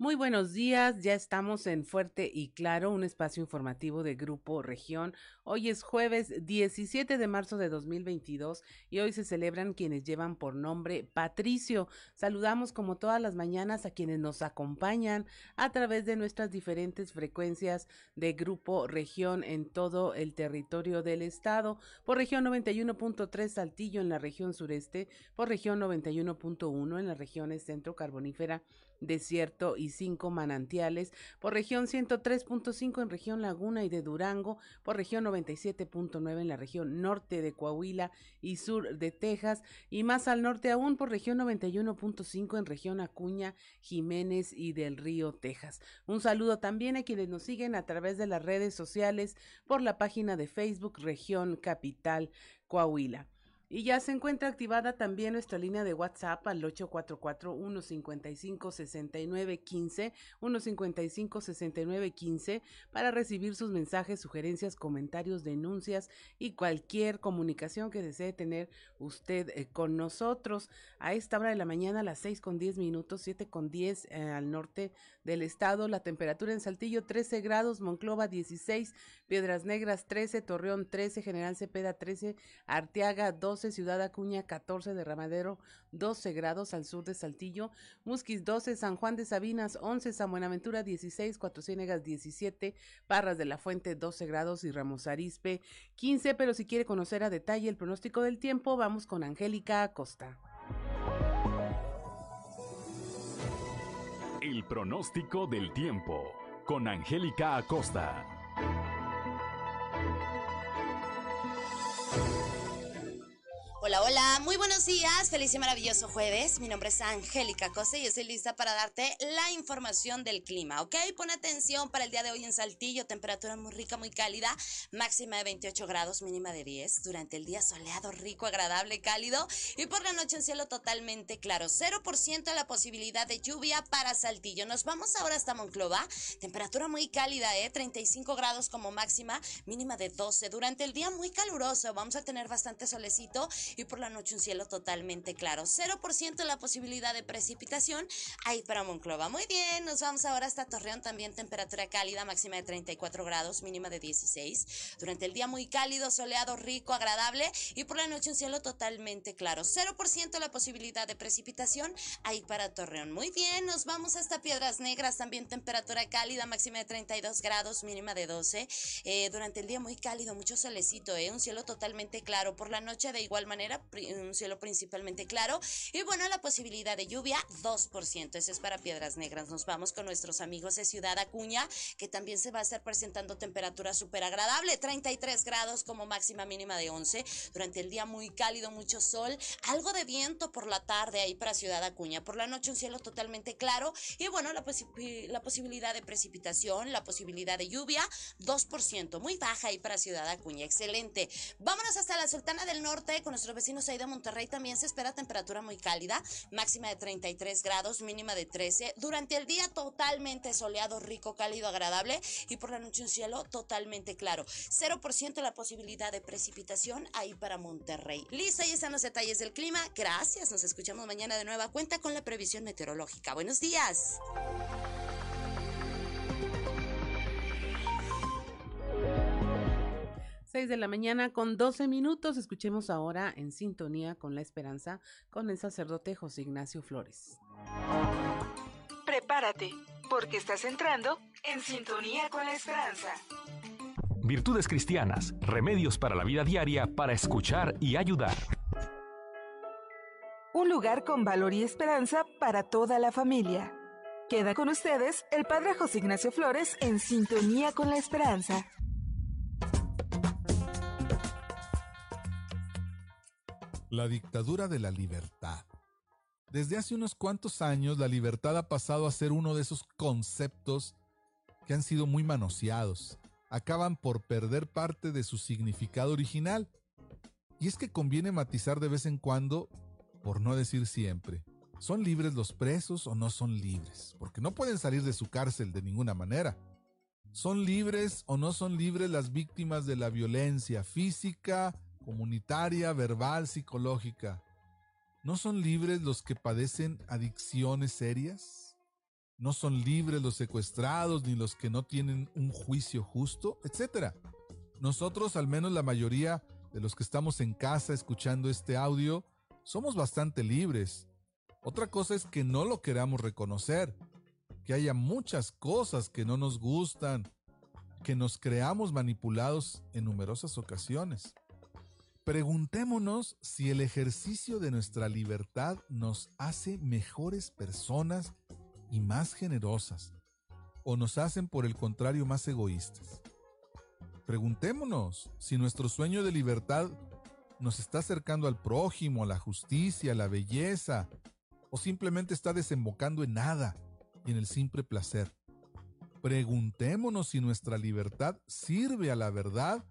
Muy buenos días, ya estamos en Fuerte y Claro, un espacio informativo de Grupo Región. Hoy es jueves 17 de marzo de 2022 y hoy se celebran quienes llevan por nombre Patricio. Saludamos como todas las mañanas a quienes nos acompañan a través de nuestras diferentes frecuencias de Grupo Región en todo el territorio del estado. Por región 91.3 Saltillo en la región sureste, por región 91.1 en las regiones centro carbonífera desierto y cinco manantiales, por región 103.5 en región Laguna y de Durango, por región 97.9 en la región norte de Coahuila y sur de Texas, y más al norte aún por región 91.5 en región Acuña, Jiménez y del Río, Texas. Un saludo también a quienes nos siguen a través de las redes sociales por la página de Facebook Región Capital Coahuila. Y ya se encuentra activada también nuestra línea de WhatsApp al 844-155-6915, 155-6915, para recibir sus mensajes, sugerencias, comentarios, denuncias y cualquier comunicación que desee tener usted eh, con nosotros. A esta hora de la mañana, a las 6 con 10 minutos, 7 con 10 eh, al norte del estado, la temperatura en Saltillo 13 grados, Monclova 16, Piedras Negras 13, Torreón 13, General Cepeda 13, Arteaga 12, Ciudad Acuña 14, Derramadero 12 grados al sur de Saltillo, Musquis 12, San Juan de Sabinas 11, San Buenaventura 16, Cuatro Ciénegas 17, Parras de la Fuente 12 grados y Ramos Arispe 15, pero si quiere conocer a detalle el pronóstico del tiempo, vamos con Angélica Acosta. El pronóstico del tiempo con Angélica Acosta. Hola, muy buenos días, feliz y maravilloso jueves. Mi nombre es Angélica Cose y estoy lista para darte la información del clima, ¿ok? Pon atención para el día de hoy en Saltillo, temperatura muy rica, muy cálida, máxima de 28 grados, mínima de 10. Durante el día soleado, rico, agradable, cálido y por la noche en cielo totalmente claro. 0% la posibilidad de lluvia para Saltillo. Nos vamos ahora hasta Monclova, temperatura muy cálida, ¿eh? 35 grados como máxima, mínima de 12. Durante el día muy caluroso, vamos a tener bastante solecito y por la noche un cielo totalmente claro. 0% la posibilidad de precipitación ahí para Monclova. Muy bien, nos vamos ahora hasta Torreón, también temperatura cálida, máxima de 34 grados, mínima de 16. Durante el día muy cálido, soleado, rico, agradable y por la noche un cielo totalmente claro. 0% la posibilidad de precipitación ahí para Torreón. Muy bien, nos vamos hasta Piedras Negras, también temperatura cálida, máxima de 32 grados, mínima de 12. Eh, durante el día muy cálido, mucho solecito, eh, un cielo totalmente claro. Por la noche de igual manera un cielo principalmente claro. Y bueno, la posibilidad de lluvia, 2%. Eso es para Piedras Negras. Nos vamos con nuestros amigos de Ciudad Acuña, que también se va a estar presentando temperatura súper agradable, 33 grados como máxima mínima de 11. Durante el día muy cálido, mucho sol, algo de viento por la tarde ahí para Ciudad Acuña. Por la noche un cielo totalmente claro. Y bueno, la, la posibilidad de precipitación, la posibilidad de lluvia, 2%. Muy baja ahí para Ciudad Acuña. Excelente. Vámonos hasta la Sultana del Norte con nuestro vecinos ahí de Monterrey también se espera temperatura muy cálida, máxima de 33 grados, mínima de 13. Durante el día totalmente soleado, rico, cálido, agradable y por la noche un cielo totalmente claro. 0% la posibilidad de precipitación ahí para Monterrey. Listo, ahí están los detalles del clima. Gracias, nos escuchamos mañana de nueva cuenta con la previsión meteorológica. Buenos días. 6 de la mañana con 12 minutos. Escuchemos ahora en sintonía con la esperanza con el sacerdote José Ignacio Flores. Prepárate, porque estás entrando en sintonía con la esperanza. Virtudes cristianas, remedios para la vida diaria para escuchar y ayudar. Un lugar con valor y esperanza para toda la familia. Queda con ustedes el Padre José Ignacio Flores en sintonía con la esperanza. La dictadura de la libertad. Desde hace unos cuantos años la libertad ha pasado a ser uno de esos conceptos que han sido muy manoseados. Acaban por perder parte de su significado original. Y es que conviene matizar de vez en cuando, por no decir siempre. ¿Son libres los presos o no son libres? Porque no pueden salir de su cárcel de ninguna manera. ¿Son libres o no son libres las víctimas de la violencia física, comunitaria, verbal, psicológica, ¿no son libres los que padecen adicciones serias? no son libres los secuestrados ni los que no tienen un juicio justo, etc. Nosotros, al menos la mayoría de los que estamos en casa escuchando este audio, somos bastante libres. Otra cosa es que no lo queramos reconocer, que haya muchas cosas que no nos gustan, que nos creamos manipulados en numerosas ocasiones. Preguntémonos si el ejercicio de nuestra libertad nos hace mejores personas y más generosas, o nos hacen por el contrario más egoístas. Preguntémonos si nuestro sueño de libertad nos está acercando al prójimo, a la justicia, a la belleza, o simplemente está desembocando en nada y en el simple placer. Preguntémonos si nuestra libertad sirve a la verdad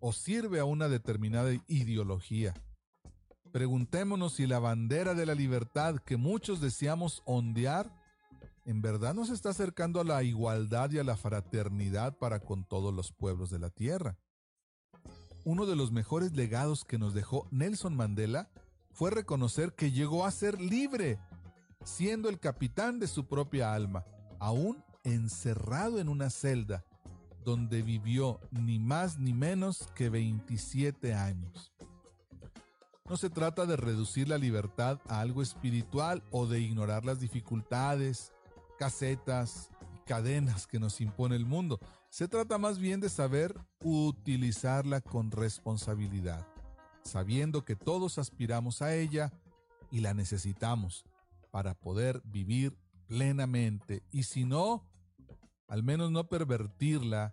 o sirve a una determinada ideología. Preguntémonos si la bandera de la libertad que muchos deseamos ondear en verdad nos está acercando a la igualdad y a la fraternidad para con todos los pueblos de la tierra. Uno de los mejores legados que nos dejó Nelson Mandela fue reconocer que llegó a ser libre, siendo el capitán de su propia alma, aún encerrado en una celda, donde vivió ni más ni menos que 27 años. No se trata de reducir la libertad a algo espiritual o de ignorar las dificultades, casetas cadenas que nos impone el mundo. Se trata más bien de saber utilizarla con responsabilidad, sabiendo que todos aspiramos a ella y la necesitamos para poder vivir plenamente y si no, al menos no pervertirla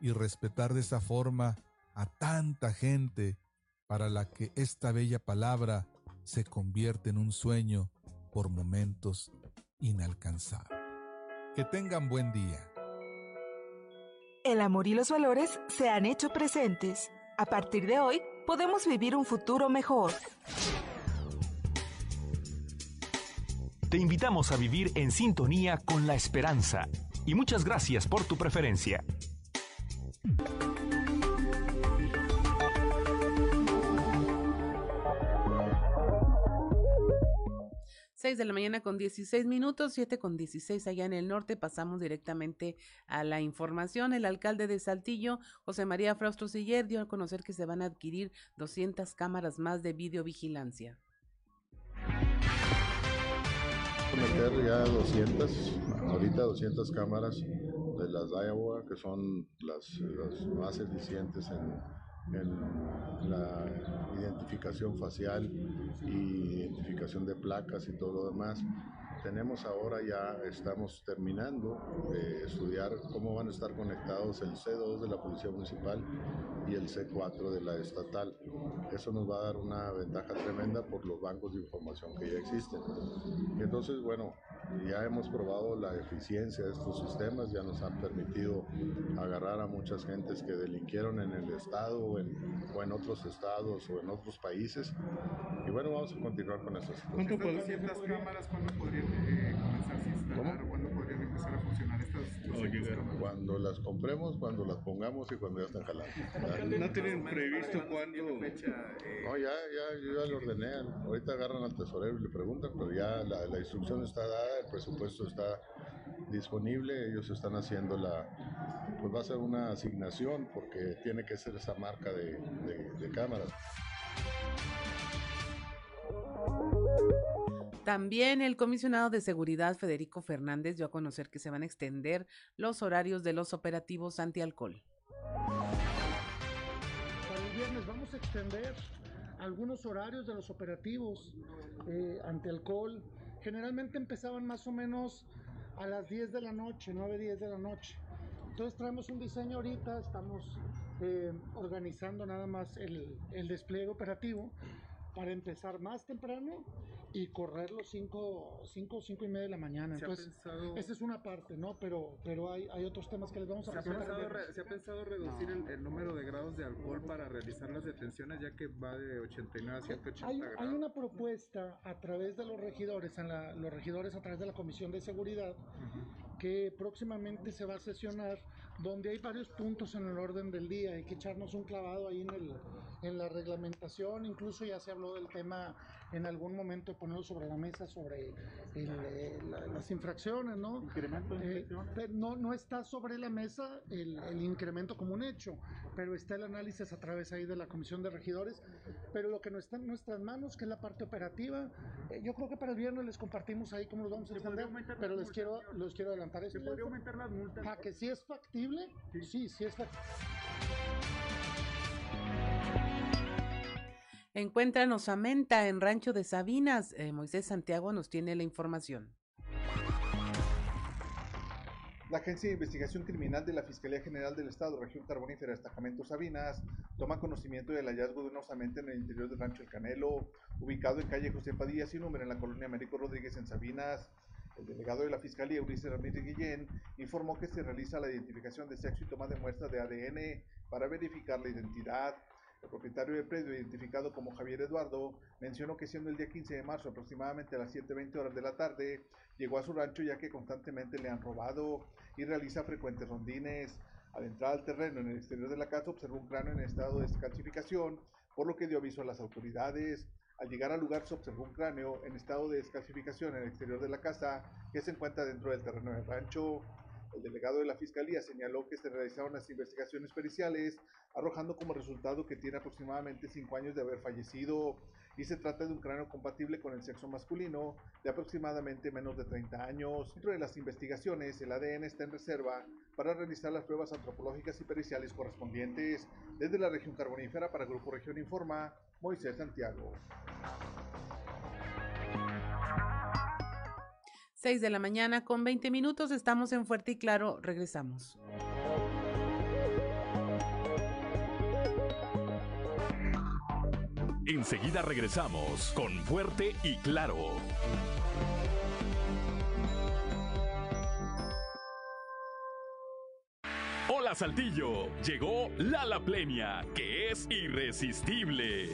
y respetar de esa forma a tanta gente para la que esta bella palabra se convierte en un sueño por momentos inalcanzables. Que tengan buen día. El amor y los valores se han hecho presentes. A partir de hoy, podemos vivir un futuro mejor. Te invitamos a vivir en sintonía con la esperanza y muchas gracias por tu preferencia. 6 de la mañana con 16 minutos, 7 con 16 allá en el norte. Pasamos directamente a la información. El alcalde de Saltillo, José María Frausto Siller, dio a conocer que se van a adquirir 200 cámaras más de videovigilancia. Meter ya 200, ahorita 200 cámaras de las Iowa, que son las, las más eficientes en, en la identificación facial y identificación de placas y todo lo demás. Tenemos ahora ya, estamos terminando de estudiar cómo van a estar conectados el C2 de la Policía Municipal y el C4 de la estatal. Eso nos va a dar una ventaja tremenda por los bancos de información que ya existen. Entonces, bueno, ya hemos probado la eficiencia de estos sistemas, ya nos han permitido agarrar a muchas gentes que delinquieron en el estado en, en otros estados o en otros países. Y bueno, vamos a continuar con eso. ¿Cuánto ciertas cámaras cuándo podrían eh, comenzarse a instalar? ¿Cuándo podrían empezar a funcionar estas cámaras? Cuando las compremos, cuando las pongamos y cuando ya están jalando. ¿No tienen previsto cuándo? No, ya, ya, yo ya lo ordené. Ahorita agarran al tesorero y le preguntan, pero ya la, la instrucción está dada, el presupuesto está disponible, ellos están haciendo la, pues va a ser una asignación porque tiene que ser esa marca de, de, de cámaras. También el comisionado de seguridad Federico Fernández dio a conocer que se van a extender los horarios de los operativos antialcohol. Para el viernes vamos a extender algunos horarios de los operativos eh, antialcohol. Generalmente empezaban más o menos a las 10 de la noche, 9, 10 de la noche. Entonces traemos un diseño ahorita, estamos eh, organizando nada más el, el despliegue operativo para empezar más temprano y correr los 5, 5, 5 y media de la mañana. ¿Se ha Entonces, pensado- esa es una parte, ¿no? Pero, pero hay, hay otros temas que les vamos a ¿Se presentar. pensado, se ha pensado reducir el, el número de grados de alcohol para realizar las detenciones, ya que va de 89 a 180 Hay, grados? hay una propuesta a través de los regidores, en la- los regidores a través de la Comisión de Seguridad, que próximamente se va a sesionar donde hay varios puntos en el orden del día. Hay que echarnos un clavado ahí en, el, en la reglamentación. Incluso ya se habló del tema en algún momento ponerlo sobre la mesa sobre eh, las infracciones, ¿no? Incremento de eh, no, no está sobre la mesa el, el, incremento como un hecho, pero está el análisis a través ahí de la Comisión de Regidores. Pero lo que no está en nuestras manos, que es la parte operativa, eh, yo creo que para el viernes les compartimos ahí cómo los vamos a extender, pero les quiero, los quiero adelantar. ¿Se podría aumentar las multas? A que sí es factible, sí, sí, es factible. Encuéntranos a Menta en Rancho de Sabinas. Eh, Moisés Santiago nos tiene la información. La Agencia de Investigación Criminal de la Fiscalía General del Estado, Región Carbonífera, Destacamento Sabinas, toma conocimiento del hallazgo de una osamenta en el interior del Rancho El Canelo, ubicado en calle José Padilla, sin número, en la colonia Américo Rodríguez, en Sabinas. El delegado de la Fiscalía, Ulises Ramírez Guillén, informó que se realiza la identificación de sexo y toma de muestra de ADN para verificar la identidad. El propietario del predio, identificado como Javier Eduardo, mencionó que siendo el día 15 de marzo aproximadamente a las 7.20 horas de la tarde, llegó a su rancho ya que constantemente le han robado y realiza frecuentes rondines. Al entrar al terreno en el exterior de la casa observó un cráneo en estado de descalcificación, por lo que dio aviso a las autoridades. Al llegar al lugar se observó un cráneo en estado de descalcificación en el exterior de la casa que se encuentra dentro del terreno del rancho. El delegado de la Fiscalía señaló que se realizaron las investigaciones periciales, arrojando como resultado que tiene aproximadamente 5 años de haber fallecido y se trata de un cráneo compatible con el sexo masculino de aproximadamente menos de 30 años. Dentro de las investigaciones, el ADN está en reserva para realizar las pruebas antropológicas y periciales correspondientes. Desde la región carbonífera para Grupo Región Informa, Moisés Santiago. 6 de la mañana con 20 minutos, estamos en Fuerte y Claro, regresamos. Enseguida regresamos con Fuerte y Claro. Hola Saltillo, llegó Lala Plenia, que es irresistible.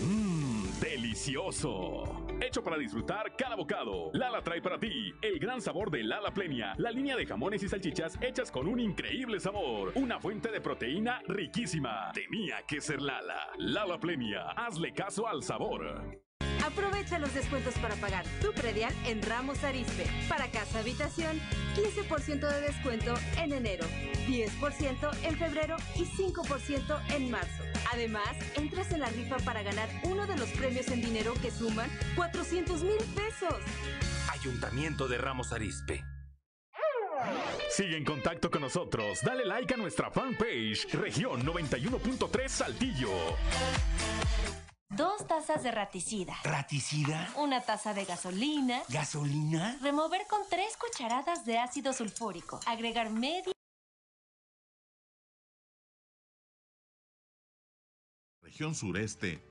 Mmm, delicioso. Hecho para disfrutar cada bocado. Lala trae para ti el gran sabor de Lala Plenia, la línea de jamones y salchichas hechas con un increíble sabor. Una fuente de proteína riquísima. Tenía que ser Lala. Lala Plenia, hazle caso al sabor. Aprovecha los descuentos para pagar tu predial en Ramos Arispe. Para casa habitación, 15% de descuento en enero, 10% en febrero y 5% en marzo. Además, entras en la rifa para ganar uno de los premios en dinero que suman 400 mil pesos. Ayuntamiento de Ramos Arispe. Sigue en contacto con nosotros. Dale like a nuestra fanpage, región 91.3 Saltillo. Dos tazas de raticida. ¿Raticida? Una taza de gasolina. ¿Gasolina? Remover con tres cucharadas de ácido sulfúrico. Agregar media. Región sureste.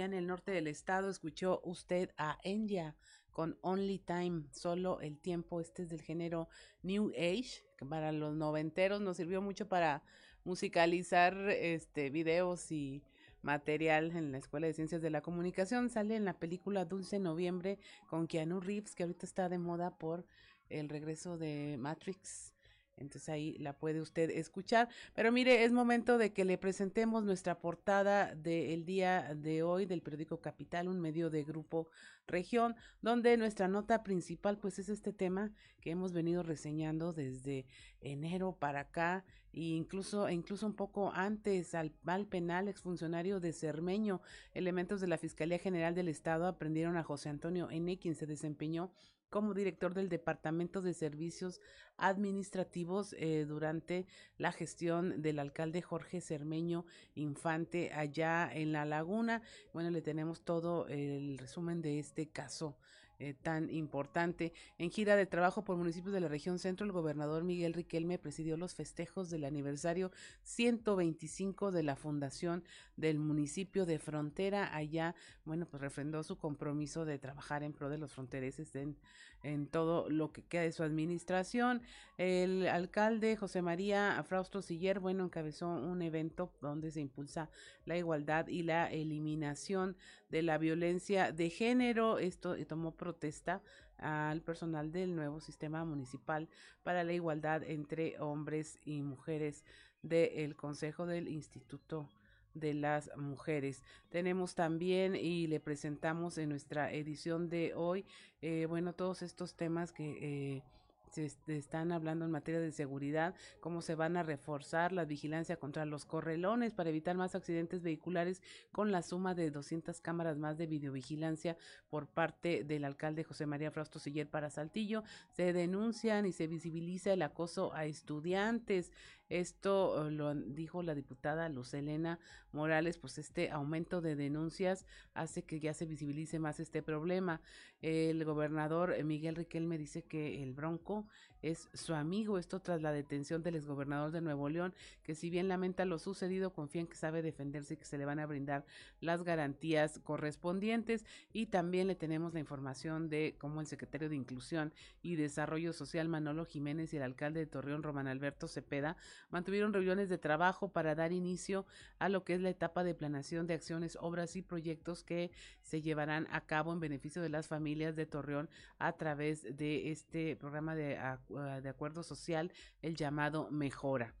En el norte del estado escuchó usted a Enya con Only Time, solo el tiempo. Este es del género New Age, que para los noventeros nos sirvió mucho para musicalizar este videos y material en la Escuela de Ciencias de la Comunicación. Sale en la película Dulce Noviembre con Keanu Reeves, que ahorita está de moda por el regreso de Matrix. Entonces ahí la puede usted escuchar. Pero mire, es momento de que le presentemos nuestra portada del día de hoy del periódico Capital, un medio de grupo región, donde nuestra nota principal pues es este tema que hemos venido reseñando desde enero para acá e incluso, e incluso un poco antes al, al penal exfuncionario de Cermeño. Elementos de la Fiscalía General del Estado aprendieron a José Antonio N., quien se desempeñó como director del Departamento de Servicios Administrativos eh, durante la gestión del alcalde Jorge Cermeño Infante allá en La Laguna. Bueno, le tenemos todo el resumen de este caso eh, tan importante. En gira de trabajo por municipios de la región centro, el gobernador Miguel Riquelme presidió los festejos del aniversario 125 de la fundación del municipio de Frontera. Allá, bueno, pues refrendó su compromiso de trabajar en pro de los frontereses en, en todo lo que queda de su administración. El alcalde José María Frausto Siller, bueno, encabezó un evento donde se impulsa la igualdad y la eliminación de la violencia de género. Esto eh, tomó protesta al personal del nuevo sistema municipal para la igualdad entre hombres y mujeres del Consejo del Instituto de las Mujeres. Tenemos también y le presentamos en nuestra edición de hoy, eh, bueno, todos estos temas que... Eh, se están hablando en materia de seguridad, cómo se van a reforzar la vigilancia contra los correlones para evitar más accidentes vehiculares con la suma de 200 cámaras más de videovigilancia por parte del alcalde José María Frausto Siller para Saltillo. Se denuncian y se visibiliza el acoso a estudiantes. Esto eh, lo dijo la diputada Luz Elena Morales, pues este aumento de denuncias hace que ya se visibilice más este problema. El gobernador eh, Miguel Riquelme dice que el Bronco es su amigo, esto tras la detención del exgobernador de Nuevo León, que si bien lamenta lo sucedido, confía en que sabe defenderse y que se le van a brindar las garantías correspondientes. Y también le tenemos la información de cómo el secretario de Inclusión y Desarrollo Social Manolo Jiménez y el alcalde de Torreón Román Alberto Cepeda mantuvieron reuniones de trabajo para dar inicio a lo que es la etapa de planeación de acciones, obras y proyectos que se llevarán a cabo en beneficio de las familias de Torreón a través de este programa de, de acuerdo social, el llamado Mejora.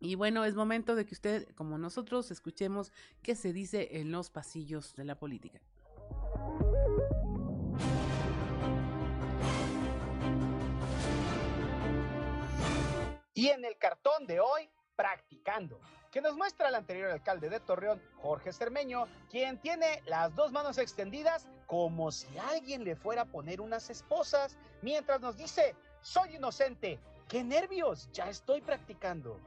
Y bueno, es momento de que usted, como nosotros, escuchemos qué se dice en los pasillos de la política. Y en el cartón de hoy, practicando, que nos muestra el anterior alcalde de Torreón, Jorge Cermeño, quien tiene las dos manos extendidas como si alguien le fuera a poner unas esposas, mientras nos dice, soy inocente, qué nervios, ya estoy practicando.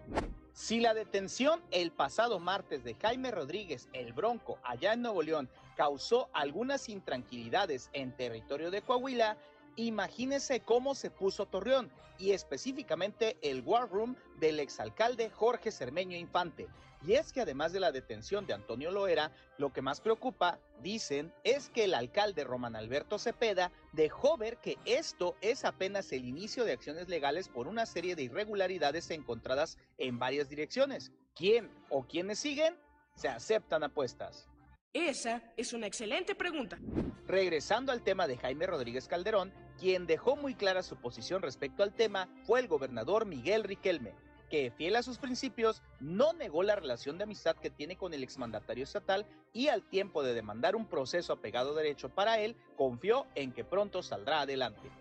Si la detención el pasado martes de Jaime Rodríguez, el Bronco, allá en Nuevo León, causó algunas intranquilidades en territorio de Coahuila, Imagínense cómo se puso Torreón y específicamente el War Room del exalcalde Jorge Cermeño Infante. Y es que además de la detención de Antonio Loera, lo que más preocupa, dicen, es que el alcalde Román Alberto Cepeda dejó ver que esto es apenas el inicio de acciones legales por una serie de irregularidades encontradas en varias direcciones. ¿Quién o quiénes siguen? Se aceptan apuestas. Esa es una excelente pregunta. Regresando al tema de Jaime Rodríguez Calderón, quien dejó muy clara su posición respecto al tema fue el gobernador Miguel Riquelme, que, fiel a sus principios, no negó la relación de amistad que tiene con el exmandatario estatal y al tiempo de demandar un proceso apegado derecho para él, confió en que pronto saldrá adelante.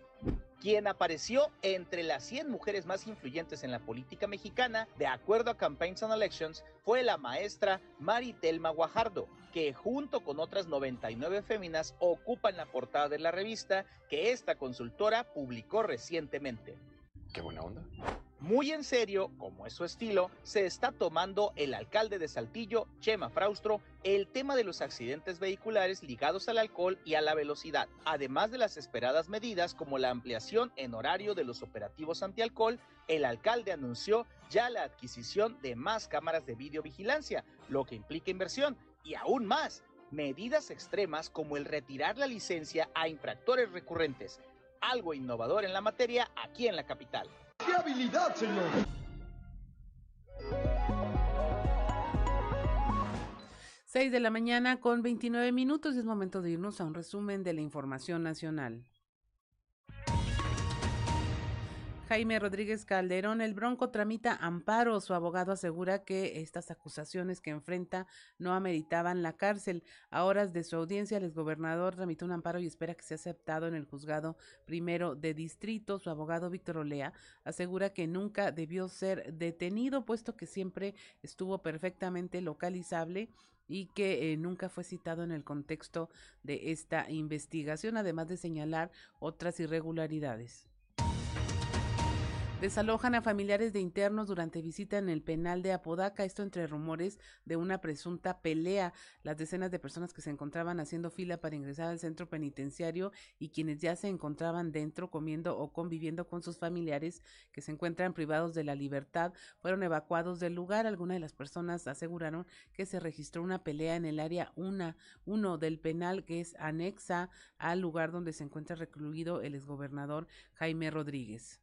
Quien apareció entre las 100 mujeres más influyentes en la política mexicana, de acuerdo a Campaigns and Elections, fue la maestra Maritelma Guajardo, que junto con otras 99 féminas ocupan la portada de la revista que esta consultora publicó recientemente. Qué buena onda. Muy en serio, como es su estilo, se está tomando el alcalde de Saltillo, Chema Fraustro, el tema de los accidentes vehiculares ligados al alcohol y a la velocidad, además de las esperadas medidas como la ampliación en horario de los operativos antialcohol, el alcalde anunció ya la adquisición de más cámaras de videovigilancia, lo que implica inversión y aún más, medidas extremas como el retirar la licencia a infractores recurrentes, algo innovador en la materia aquí en la capital. ¡Qué habilidad, señor! Seis de la mañana con 29 minutos es momento de irnos a un resumen de la información nacional. Jaime Rodríguez Calderón, el Bronco tramita amparo. Su abogado asegura que estas acusaciones que enfrenta no ameritaban la cárcel. A horas de su audiencia, el exgobernador tramitó un amparo y espera que sea aceptado en el juzgado primero de distrito. Su abogado Víctor Olea asegura que nunca debió ser detenido, puesto que siempre estuvo perfectamente localizable y que eh, nunca fue citado en el contexto de esta investigación, además de señalar otras irregularidades. Desalojan a familiares de internos durante visita en el penal de Apodaca, esto entre rumores de una presunta pelea. Las decenas de personas que se encontraban haciendo fila para ingresar al centro penitenciario y quienes ya se encontraban dentro comiendo o conviviendo con sus familiares que se encuentran privados de la libertad fueron evacuados del lugar. Algunas de las personas aseguraron que se registró una pelea en el área 1 del penal que es anexa al lugar donde se encuentra recluido el exgobernador Jaime Rodríguez.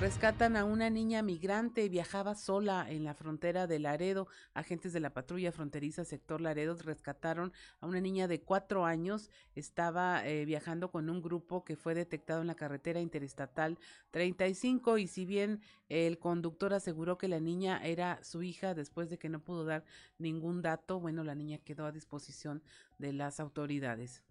Rescatan a una niña migrante, viajaba sola en la frontera de Laredo. Agentes de la patrulla fronteriza sector Laredo rescataron a una niña de cuatro años. Estaba eh, viajando con un grupo que fue detectado en la carretera interestatal 35 y si bien el conductor aseguró que la niña era su hija después de que no pudo dar ningún dato, bueno, la niña quedó a disposición de las autoridades.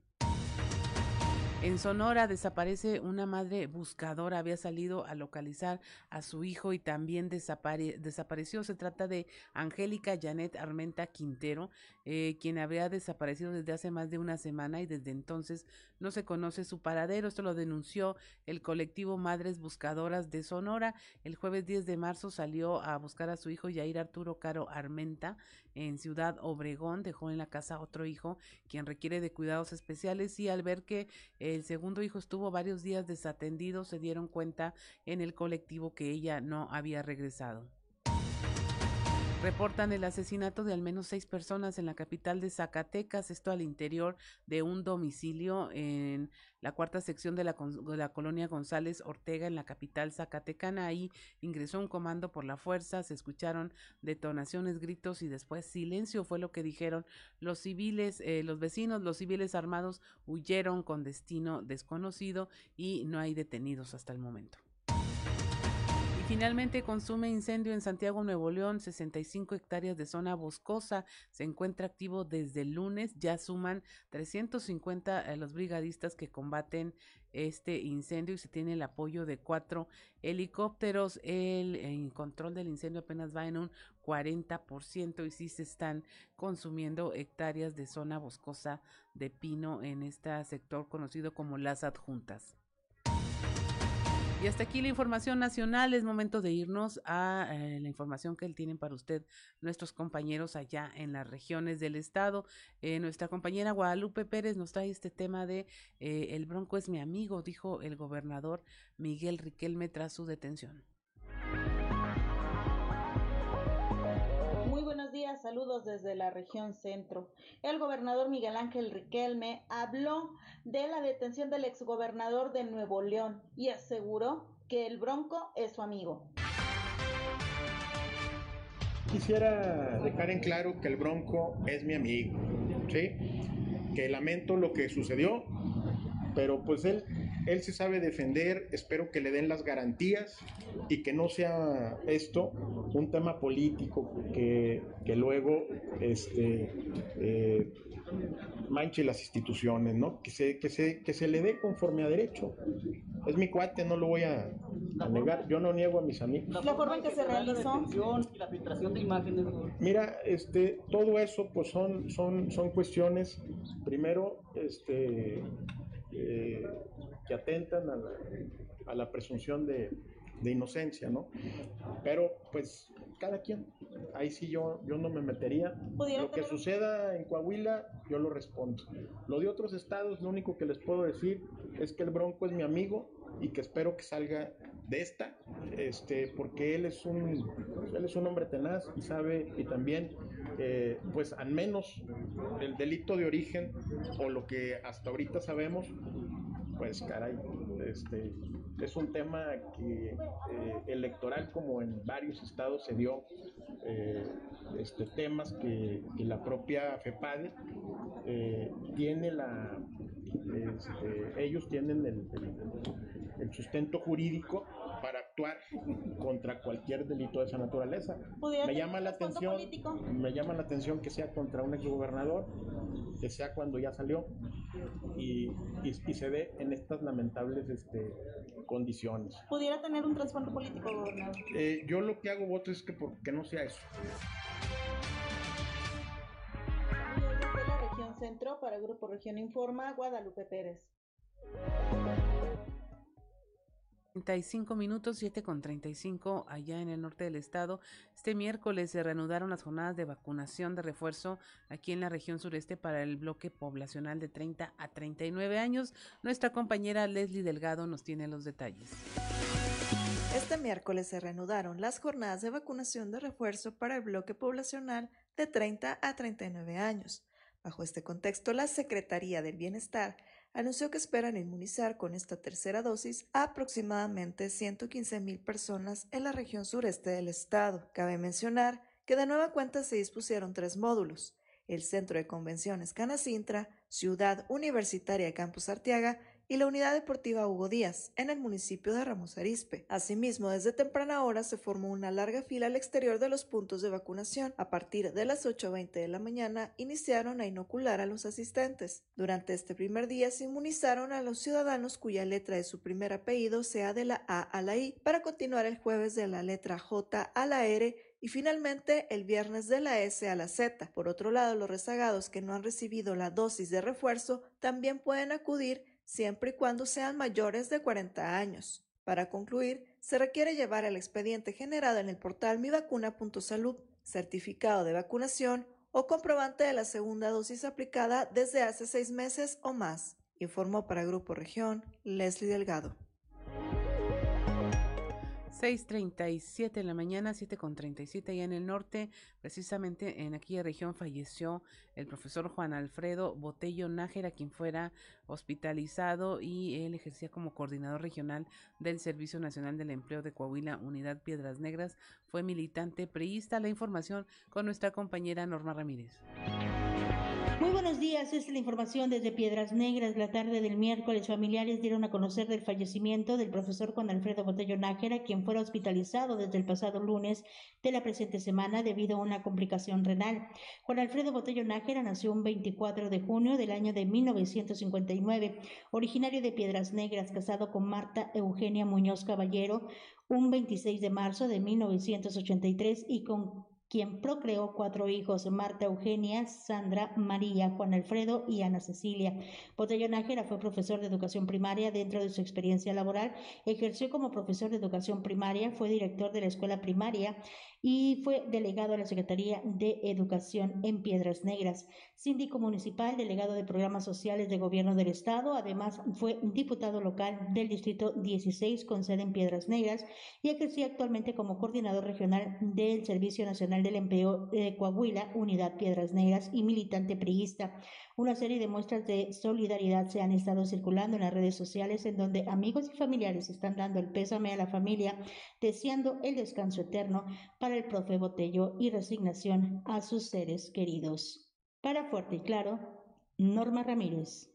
En Sonora desaparece una madre buscadora, había salido a localizar a su hijo y también desapareció. Se trata de Angélica Janet Armenta Quintero, eh, quien habría desaparecido desde hace más de una semana y desde entonces no se conoce su paradero. Esto lo denunció el colectivo Madres Buscadoras de Sonora. El jueves 10 de marzo salió a buscar a su hijo Yair Arturo Caro Armenta en Ciudad Obregón. Dejó en la casa otro hijo quien requiere de cuidados especiales y al ver que el segundo hijo estuvo varios días desatendido se dieron cuenta en el colectivo que ella no había regresado. Reportan el asesinato de al menos seis personas en la capital de Zacatecas, esto al interior de un domicilio en la cuarta sección de la, la, colonia González Ortega en la capital zacatecana. Ahí ingresó un comando por la fuerza, se escucharon detonaciones, gritos y después silencio fue lo que dijeron los civiles, eh, los vecinos, los civiles armados huyeron con destino desconocido y no hay detenidos hasta el momento. Finalmente consume incendio en Santiago, Nuevo León, 65 hectáreas de zona boscosa. Se encuentra activo desde el lunes. Ya suman 350 eh, los brigadistas que combaten este incendio y se tiene el apoyo de cuatro helicópteros. El, el, control del incendio apenas va en un 40% y sí se están consumiendo hectáreas de zona boscosa de pino en este sector conocido como las adjuntas. Y hasta aquí la información nacional. Es momento de irnos a eh, la información que tienen para usted nuestros compañeros allá en las regiones del estado. Eh, nuestra compañera Guadalupe Pérez nos trae este tema de eh, el Bronco es mi amigo, dijo el gobernador Miguel Riquelme tras su detención. Saludos desde la región centro. El gobernador Miguel Ángel Riquelme habló de la detención del exgobernador de Nuevo León y aseguró que el Bronco es su amigo. Quisiera dejar en claro que el Bronco es mi amigo, ¿sí? Que lamento lo que sucedió, pero pues él él se sabe defender, espero que le den las garantías y que no sea esto un tema político que, luego este, eh, manche las instituciones, ¿no? Que se, que, se, que se le dé conforme a derecho. Es mi cuate, no lo voy a, negar. Yo no niego a mis amigos. La forma en que se realizó. La filtración de imágenes. Mira, este, todo eso pues son, son, son cuestiones, primero, este, eh, que atentan a la, presunción de, inocencia, ¿no? Pero pues cada quien, ahí sí yo, yo no me metería. Lo que suceda en Coahuila, yo lo respondo. Lo de otros estados, lo único que les puedo decir es que el Bronco es mi amigo y que espero que salga de esta, este, porque él es un, él es un hombre tenaz y sabe y también, eh, pues al menos el delito de origen o lo que hasta ahorita sabemos, pues caray, este, es un tema que eh, electoral como en varios estados se dio eh, este, temas que, la propia FEPADE eh, tiene la este, ellos tienen el, sustento jurídico actuar contra cualquier delito de esa naturaleza. Me llama la atención, me llama la atención que sea contra un exgobernador, que sea cuando ya salió y, y, se ve en estas lamentables este, condiciones. ¿Pudiera tener un trasfondo político, gobernador? Eh, yo lo que hago voto es que, que no sea eso. La región centro, para el Grupo Región Informa, Guadalupe Pérez. 35 minutos, 7 con 35 allá en el norte del estado. Este miércoles se reanudaron las jornadas de vacunación de refuerzo aquí en la región sureste para el bloque poblacional de 30 a 39 años. Nuestra compañera Leslie Delgado nos tiene los detalles. Este miércoles se reanudaron las jornadas de vacunación de refuerzo para el bloque poblacional de 30 a 39 años. Bajo este contexto, la Secretaría del Bienestar anunció que esperan inmunizar con esta tercera dosis a aproximadamente 115 mil personas en la región sureste del estado. Cabe mencionar que de nueva cuenta se dispusieron tres módulos, el Centro de Convenciones Canacintra, Ciudad Universitaria Campus Arteaga y la Unidad Deportiva Hugo Díaz, en el municipio de Ramos Arizpe. Asimismo, desde temprana hora se formó una larga fila al exterior de los puntos de vacunación. A partir de las 8.20 de la mañana, iniciaron a inocular a los asistentes. Durante este primer día se inmunizaron a los ciudadanos cuya letra de su primer apellido sea de la A a la I, para continuar el jueves de la letra J a la R y finalmente el viernes de la S a la Z. Por otro lado, los rezagados que no han recibido la dosis de refuerzo también pueden acudir siempre y cuando sean mayores de 40 años. Para concluir, se requiere llevar el expediente generado en el portal mivacuna.salud, certificado de vacunación o comprobante de la segunda dosis aplicada desde hace seis meses o más, informó para Grupo Región Leslie Delgado. 6.37 de la mañana, 7.37 allá en el norte, precisamente en aquella región falleció el profesor Juan Alfredo Botello Nájera, quien fuera hospitalizado y él ejercía como coordinador regional del Servicio Nacional del Empleo de Coahuila, Unidad Piedras Negras, fue militante priista. La información con nuestra compañera Norma Ramírez. Muy buenos días, esta es la información desde Piedras Negras. La tarde del miércoles, familiares dieron a conocer del fallecimiento del profesor Juan Alfredo Botello Nájera, quien fuera hospitalizado desde el pasado lunes de la presente semana debido a una complicación renal. Juan Alfredo Botello Nájera nació un 24 de junio del año de 1959, originario de Piedras Negras, casado con Marta Eugenia Muñoz Caballero, un 26 de marzo de 1983 y con quien procreó cuatro hijos, Marta Eugenia, Sandra, María, Juan Alfredo y Ana Cecilia. Botello Nájera fue profesor de educación primaria dentro de su experiencia laboral, ejerció como profesor de educación primaria, fue director de la escuela primaria y fue delegado a la Secretaría de Educación en Piedras Negras, síndico municipal, delegado de programas sociales de gobierno del Estado, además fue diputado local del Distrito 16 con sede en Piedras Negras y ejerció actualmente como coordinador regional del Servicio Nacional del Empleo de Coahuila, Unidad Piedras Negras y militante priista. Una serie de muestras de solidaridad se han estado circulando en las redes sociales en donde amigos y familiares están dando el pésame a la familia, deseando el descanso eterno para el profe Botello y resignación a sus seres queridos. Para Fuerte y Claro, Norma Ramírez.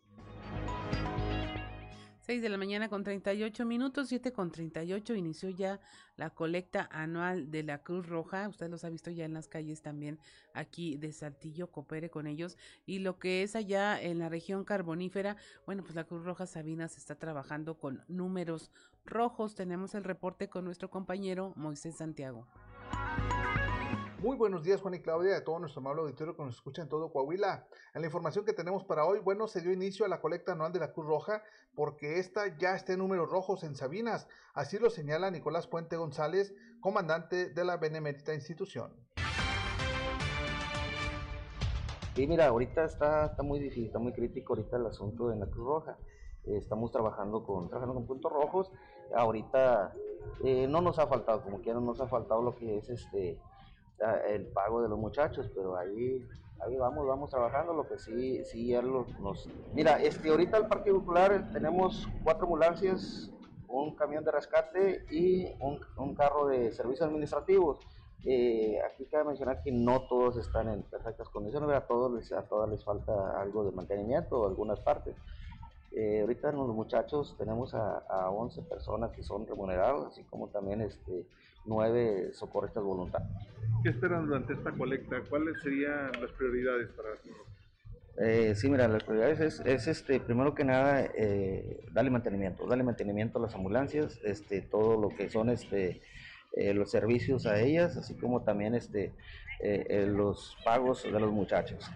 6 de la mañana con 38 minutos, 7 con 38, inició ya la colecta anual de la Cruz Roja, usted los ha visto ya en las calles también aquí de Saltillo, coopere con ellos, y lo que es allá en la región carbonífera, bueno, pues la Cruz Roja Sabinas está trabajando con números rojos, tenemos el reporte con nuestro compañero Moisés Santiago. Muy buenos días, Juan y Claudia, a todo nuestro amable auditorio que nos escucha en todo Coahuila. En la información que tenemos para hoy, bueno, se dio inicio a la colecta anual de la Cruz Roja porque esta ya está en números rojos en Sabinas. Así lo señala Nicolás Puente González, comandante de la benemérita institución. Sí, mira, ahorita está, está muy difícil, está muy crítico ahorita el asunto de la Cruz Roja. Estamos trabajando con, trabajando con puntos rojos. Ahorita eh, no nos ha faltado, como quiera, no nos ha faltado lo que es este el pago de los muchachos, pero ahí, ahí vamos, vamos trabajando, lo que sí, sí ya los, nos... Mira, este, ahorita el Parque Popular tenemos cuatro ambulancias, un camión de rescate y un, un carro de servicios administrativos. Eh, aquí cabe mencionar que no todos están en perfectas condiciones, a todos les, a todas les falta algo de mantenimiento o algunas partes. Eh, ahorita los muchachos tenemos a, a, 11 personas que son remunerados, así como también este, 9 socorristas voluntarios. ¿Qué esperan durante esta colecta? ¿Cuáles serían las prioridades para eh, sí, mira, las prioridades es, es, este, primero que nada, eh, darle mantenimiento, darle mantenimiento a las ambulancias, este, todo lo que son este, eh, los servicios a ellas, así como también este, eh, eh, los pagos de los muchachos.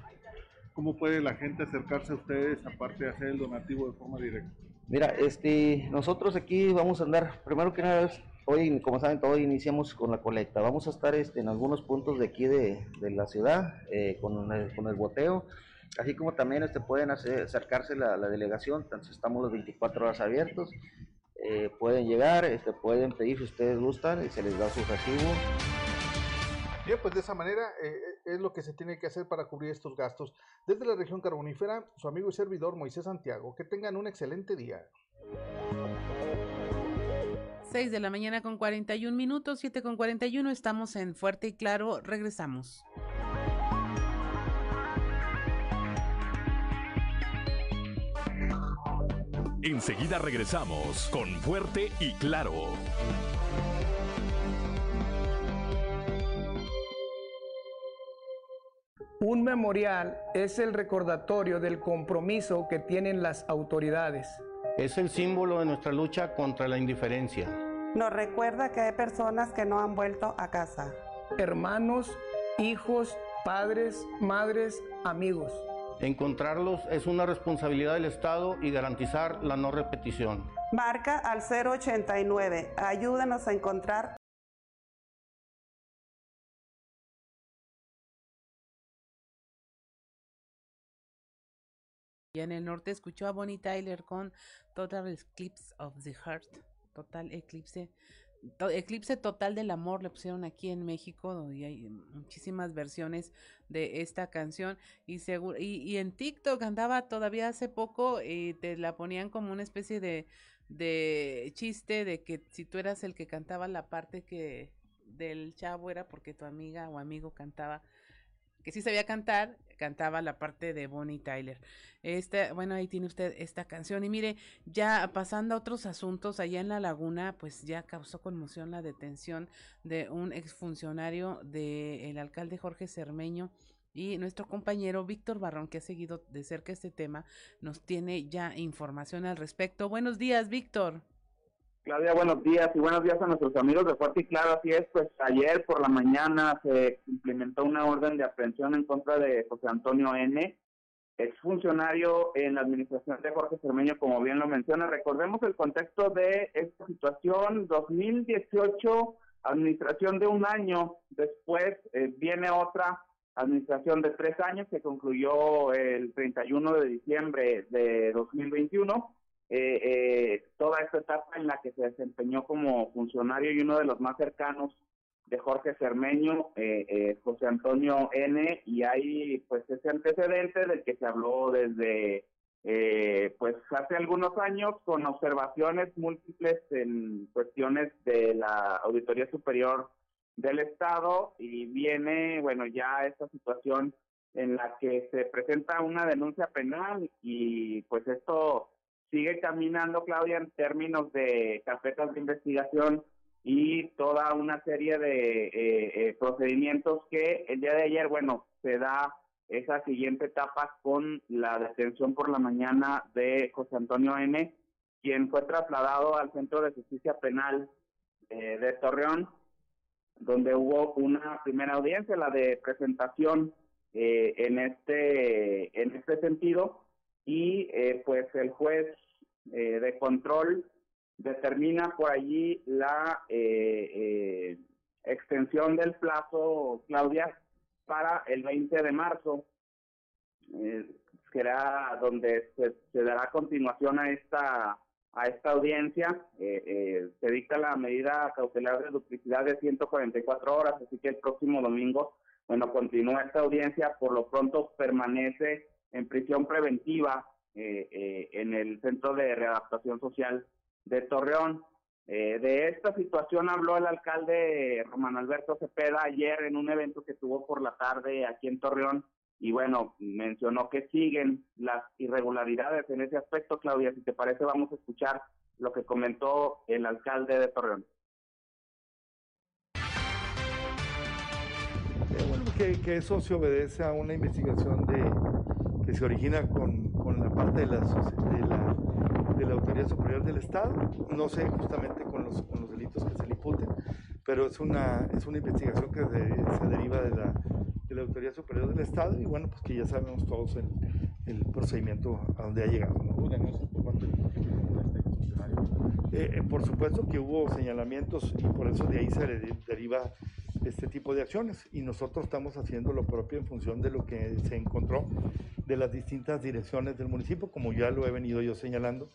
¿Cómo puede la gente acercarse a ustedes aparte de hacer el donativo de forma directa? Mira, este, nosotros aquí vamos a andar, primero que nada, hoy, como saben, todos iniciamos con la colecta. Vamos a estar este, en algunos puntos de aquí de, de la ciudad eh, con, el, con el boteo, así como también este, pueden acercarse la, la delegación, entonces estamos los 24 horas abiertos. Eh, pueden llegar, este, pueden pedir si ustedes gustan y se les da su recibo. Bien, pues de esa manera eh, es lo que se tiene que hacer para cubrir estos gastos. Desde la región carbonífera, su amigo y servidor Moisés Santiago. Que tengan un excelente día. 6 de la mañana con 41 minutos, 7 con 41, estamos en Fuerte y Claro, regresamos. Enseguida regresamos con Fuerte y Claro. Un memorial es el recordatorio del compromiso que tienen las autoridades. Es el símbolo de nuestra lucha contra la indiferencia. Nos recuerda que hay personas que no han vuelto a casa. Hermanos, hijos, padres, madres, amigos. Encontrarlos es una responsabilidad del Estado y garantizar la no repetición. Marca al 089. Ayúdanos a encontrar Y en el norte escuchó a Bonnie Tyler con Total Eclipse of the Heart, Total Eclipse, Eclipse Total del Amor, le pusieron aquí en México, donde hay muchísimas versiones de esta canción. Y, seguro, y, y en TikTok andaba todavía hace poco y te la ponían como una especie de, de chiste de que si tú eras el que cantaba la parte que del chavo era porque tu amiga o amigo cantaba que sí sabía cantar, cantaba la parte de Bonnie Tyler. Este, bueno, ahí tiene usted esta canción. Y mire, ya pasando a otros asuntos, allá en la laguna, pues ya causó conmoción la detención de un exfuncionario del alcalde Jorge Cermeño. Y nuestro compañero Víctor Barrón, que ha seguido de cerca este tema, nos tiene ya información al respecto. Buenos días, Víctor. Claudia, buenos días y buenos días a nuestros amigos de Fuerte y Claro. Así es, pues ayer por la mañana se implementó una orden de aprehensión en contra de José Antonio N., exfuncionario en la administración de Jorge Cermeño, como bien lo menciona. Recordemos el contexto de esta situación. 2018, administración de un año. Después eh, viene otra administración de tres años que concluyó el 31 de diciembre de 2021 eh, eh, toda esta etapa en la que se desempeñó como funcionario y uno de los más cercanos de Jorge Cermeño, eh, eh, José Antonio N, y hay pues ese antecedente del que se habló desde eh, pues hace algunos años con observaciones múltiples en cuestiones de la Auditoría Superior del Estado y viene, bueno, ya esta situación en la que se presenta una denuncia penal y pues esto sigue caminando, Claudia, en términos de carpetas de investigación y toda una serie de eh, eh, procedimientos que el día de ayer, bueno, se da esa siguiente etapa con la detención por la mañana de José Antonio N., quien fue trasladado al Centro de Justicia Penal eh, de Torreón, donde hubo una primera audiencia, la de presentación eh, en este en este sentido y eh, pues el juez eh, de control determina por allí la eh, eh, extensión del plazo, Claudia, para el 20 de marzo, eh, que será donde se, se dará continuación a esta a esta audiencia. Eh, eh, se dicta la medida cautelar de duplicidad de 144 horas, así que el próximo domingo, bueno, continúa esta audiencia. Por lo pronto permanece en prisión preventiva eh, eh, en el Centro de Readaptación Social de Torreón. Eh, de esta situación habló el alcalde Román Alberto Cepeda ayer en un evento que tuvo por la tarde aquí en Torreón y bueno, mencionó que siguen las irregularidades en ese aspecto, Claudia. Si te parece, vamos a escuchar lo que comentó el alcalde de Torreón. Bueno, que eso se obedece a una investigación de, que se origina con, con la parte de la, de, la, de la Autoridad Superior del Estado, no sé justamente con los, con los delitos que se le imputen, pero es una, es una investigación que de- se deriva de la, de la Autoridad Superior del Estado y bueno, pues que ya sabemos todos el, el procedimiento a donde ha llegado. ¿no? Eh, eh, por supuesto que hubo señalamientos y por eso de ahí se de- deriva este tipo de acciones y nosotros estamos haciendo lo propio en función de lo que se encontró de las distintas direcciones del municipio, como ya lo he venido yo señalando,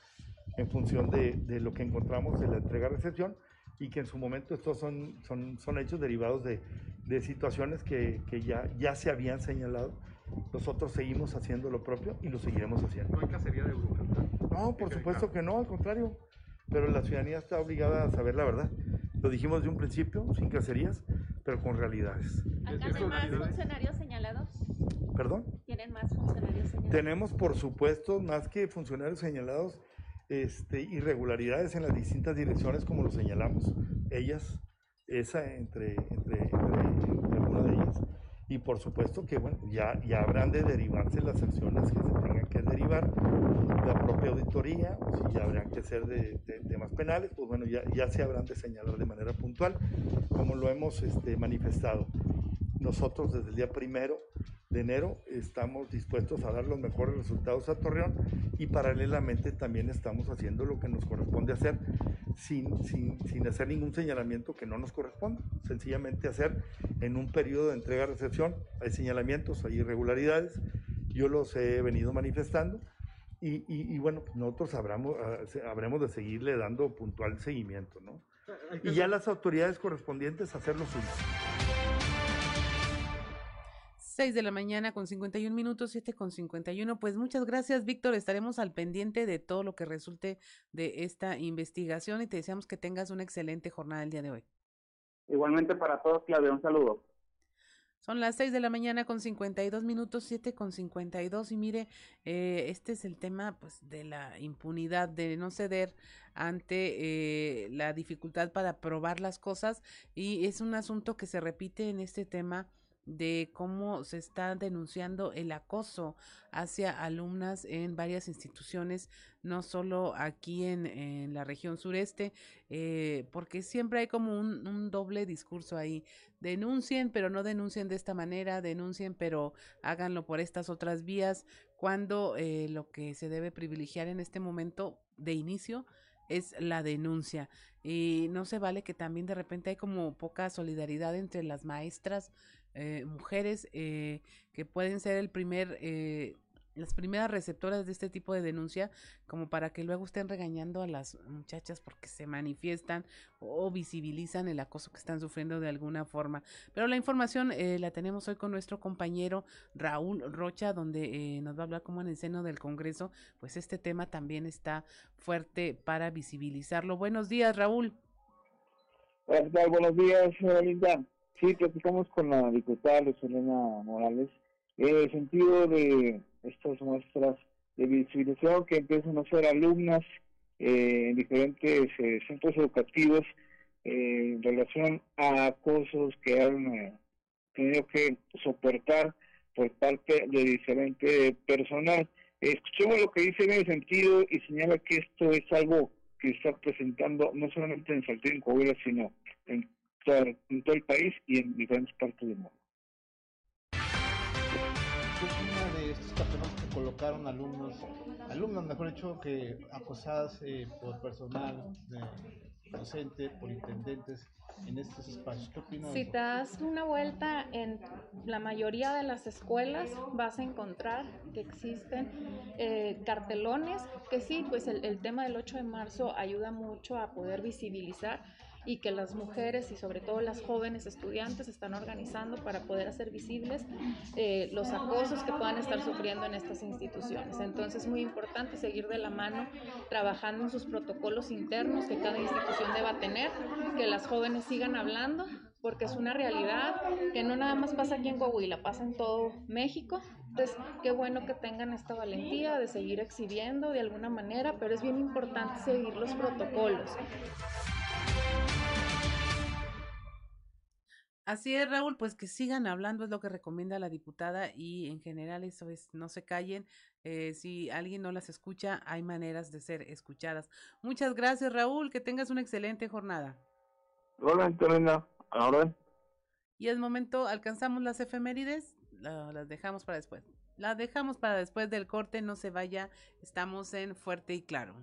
en función de, de lo que encontramos de la entrega-recepción y que en su momento estos son, son, son hechos derivados de, de situaciones que, que ya, ya se habían señalado. Nosotros seguimos haciendo lo propio y lo seguiremos haciendo. ¿No hay cacería de brujas? No, por supuesto que no, al contrario. Pero la ciudadanía está obligada a saber la verdad. Lo dijimos de un principio, sin cacerías, pero con realidades. ¿Alcanzan más funcionarios señalados? ¿Perdón? ¿Tienen más funcionarios señalados? Tenemos, por supuesto, más que funcionarios señalados, este, irregularidades en las distintas direcciones, como lo señalamos, ellas, esa entre, entre, entre, entre alguna de ellas. Y por supuesto que, bueno, ya, ya habrán de derivarse las acciones que se tengan que derivar, la propia auditoría, si ya habrán que ser de, de temas penales, pues bueno, ya, ya se habrán de señalar de manera puntual, como lo hemos este, manifestado. Nosotros desde el día primero de enero estamos dispuestos a dar los mejores resultados a Torreón y paralelamente también estamos haciendo lo que nos corresponde hacer sin, sin, sin hacer ningún señalamiento que no nos corresponda, sencillamente hacer en un periodo de entrega-recepción, hay señalamientos, hay irregularidades, yo los he venido manifestando y, y, y bueno, pues nosotros habremos, habremos de seguirle dando puntual seguimiento, ¿no? Y ya las autoridades correspondientes hacer lo suyo. 6 de la mañana con 51 minutos, 7 con 51. Pues muchas gracias, Víctor. Estaremos al pendiente de todo lo que resulte de esta investigación y te deseamos que tengas una excelente jornada el día de hoy. Igualmente para todos, Claudia, un saludo. Son las 6 de la mañana con 52 minutos, 7 con 52 y mire, eh, este es el tema pues de la impunidad, de no ceder ante eh, la dificultad para probar las cosas y es un asunto que se repite en este tema de cómo se está denunciando el acoso hacia alumnas en varias instituciones, no solo aquí en, en la región sureste, eh, porque siempre hay como un, un, doble discurso ahí. Denuncien, pero no denuncien de esta manera, denuncien, pero háganlo por estas otras vías, cuando eh, lo que se debe privilegiar en este momento de inicio es la denuncia. Y no se vale que también de repente hay como poca solidaridad entre las maestras, eh, mujeres eh, que pueden ser el primer, eh, las primeras receptoras de este tipo de denuncia, como para que luego estén regañando a las muchachas porque se manifiestan o visibilizan el acoso que están sufriendo de alguna forma. Pero la información la tenemos hoy con nuestro compañero Raúl Rocha, donde nos va a hablar como en el seno del Congreso, pues este tema también está fuerte para visibilizarlo. Buenos días, Raúl. Buenos días, Linda. Sí, platicamos con la diputada Lucelena Morales en el sentido de estas muestras de visibilización que empiezan a ser alumnas eh, en diferentes eh, centros educativos eh, en relación a acosos que han tenido que soportar por parte de diferente personal. Escuchemos lo que dice en ese sentido y señala que esto es algo que está presentando no solamente en Saltillo, en Coahuila, sino en en todo el país y en diferentes partes del mundo. Una de estas personas que colocaron alumnos, alumnas mejor dicho, que acosadas eh, por personal de, docente, por intendentes en estos espacios. ¿Qué opinas? Si te das una vuelta en la mayoría de las escuelas, vas a encontrar que existen eh, cartelones, que sí, pues el, el tema del 8 de marzo ayuda mucho a poder visibilizar y que las mujeres y sobre todo las jóvenes estudiantes están organizando para poder hacer visibles eh, los acosos que puedan estar sufriendo en estas instituciones. Entonces es muy importante seguir de la mano trabajando en sus protocolos internos que cada institución deba tener, que las jóvenes sigan hablando porque es una realidad que no nada más pasa aquí en Coahuila, pasa en todo México. Entonces, qué bueno que tengan esta valentía de seguir exhibiendo de alguna manera, pero es bien importante seguir los protocolos. Así es, Raúl, pues que sigan hablando es lo que recomienda la diputada y en general eso es, no se callen. Eh, si alguien no las escucha, hay maneras de ser escuchadas. Muchas gracias, Raúl, que tengas una excelente jornada. Hola, Antonina. Ahora. Y es momento, alcanzamos las efemérides, las dejamos para después. Las dejamos para después del corte, no se vaya, estamos en Fuerte y Claro.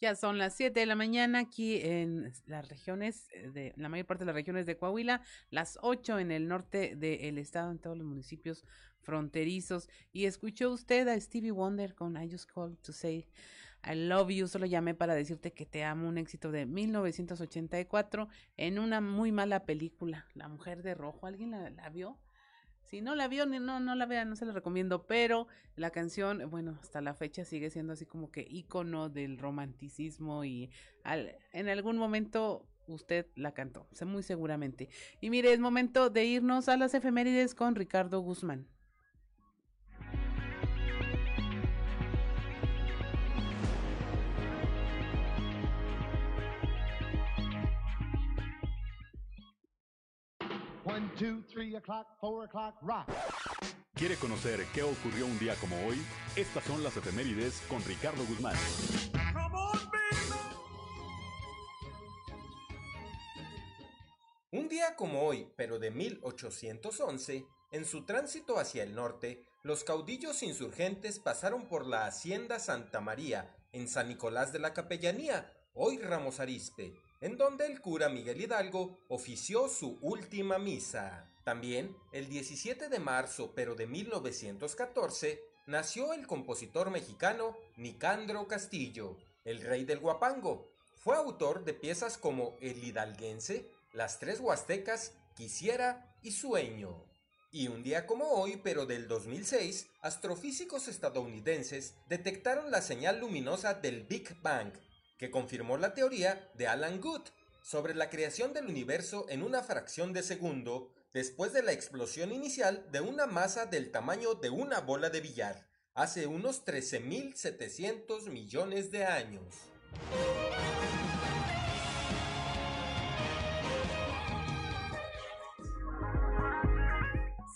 Ya son las 7 de la mañana aquí en las regiones, eh, de la mayor parte de las regiones de Coahuila, las 8 en el norte del estado, en todos los municipios fronterizos. Y escuchó usted a Stevie Wonder con I Just Called to Say I Love You. Solo llamé para decirte que te amo, un éxito de 1984 en una muy mala película, La Mujer de Rojo. ¿Alguien la, la vio? Si no la vio, no, no la vea, no se la recomiendo, pero la canción, bueno, hasta la fecha sigue siendo así como que icono del romanticismo y en algún momento usted la cantó, muy seguramente. Y mire, es momento de irnos a las efemérides con Ricardo Guzmán. ¿Quiere conocer qué ocurrió un día como hoy? Estas son las efemérides con Ricardo Guzmán. Un día como hoy, pero de 1811, en su tránsito hacia el norte, los caudillos insurgentes pasaron por la hacienda Santa María, en San Nicolás de la Capellanía, hoy Ramos Arispe, en donde el cura Miguel Hidalgo ofició su última misa. También, el 17 de marzo pero de 1914, nació el compositor mexicano Nicandro Castillo, el rey del guapango. Fue autor de piezas como El Hidalguense, Las Tres Huastecas, Quisiera y Sueño. Y un día como hoy, pero del 2006, astrofísicos estadounidenses detectaron la señal luminosa del Big Bang, que confirmó la teoría de Alan Good sobre la creación del universo en una fracción de segundo después de la explosión inicial de una masa del tamaño de una bola de billar, hace unos 13.700 millones de años.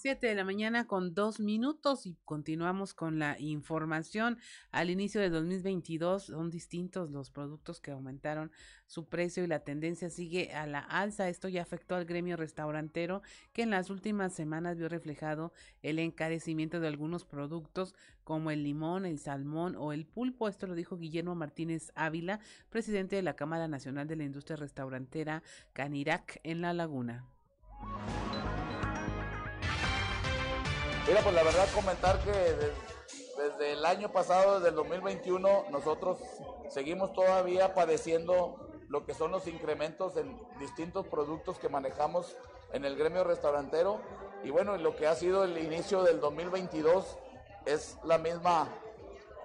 7 de la mañana con dos minutos y continuamos con la información. Al inicio de 2022 son distintos los productos que aumentaron su precio y la tendencia sigue a la alza. Esto ya afectó al gremio restaurantero que en las últimas semanas vio reflejado el encarecimiento de algunos productos como el limón, el salmón o el pulpo. Esto lo dijo Guillermo Martínez Ávila, presidente de la Cámara Nacional de la Industria Restaurantera Canirac en La Laguna. Mira, pues la verdad comentar que desde, el año pasado, desde el 2021, nosotros seguimos todavía padeciendo lo que son los incrementos en distintos productos que manejamos en el gremio restaurantero. Y bueno, lo que ha sido el inicio del 2022 es la misma,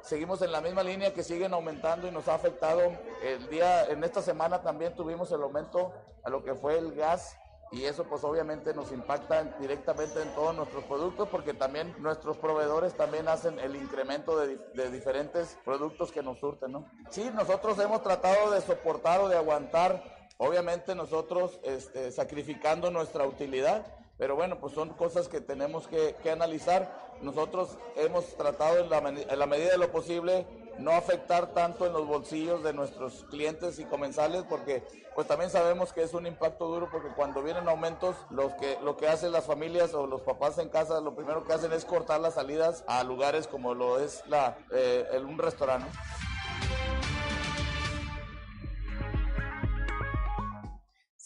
seguimos en la misma línea que siguen aumentando y nos ha afectado. El día, en esta semana también tuvimos el aumento a lo que fue el gas y eso pues obviamente nos impacta directamente en todos nuestros productos porque también nuestros proveedores también hacen el incremento de, diferentes productos que nos surten, ¿no? Sí, nosotros hemos tratado de soportar o de aguantar, obviamente nosotros este, sacrificando nuestra utilidad, pero bueno, pues son cosas que tenemos que, que analizar. Nosotros hemos tratado en la, en la medida de lo posible no afectar tanto en los bolsillos de nuestros clientes y comensales porque pues también sabemos que es un impacto duro porque cuando vienen aumentos los que lo que hacen las familias o los papás en casa lo primero que hacen es cortar las salidas a lugares como lo es la eh, un restaurante.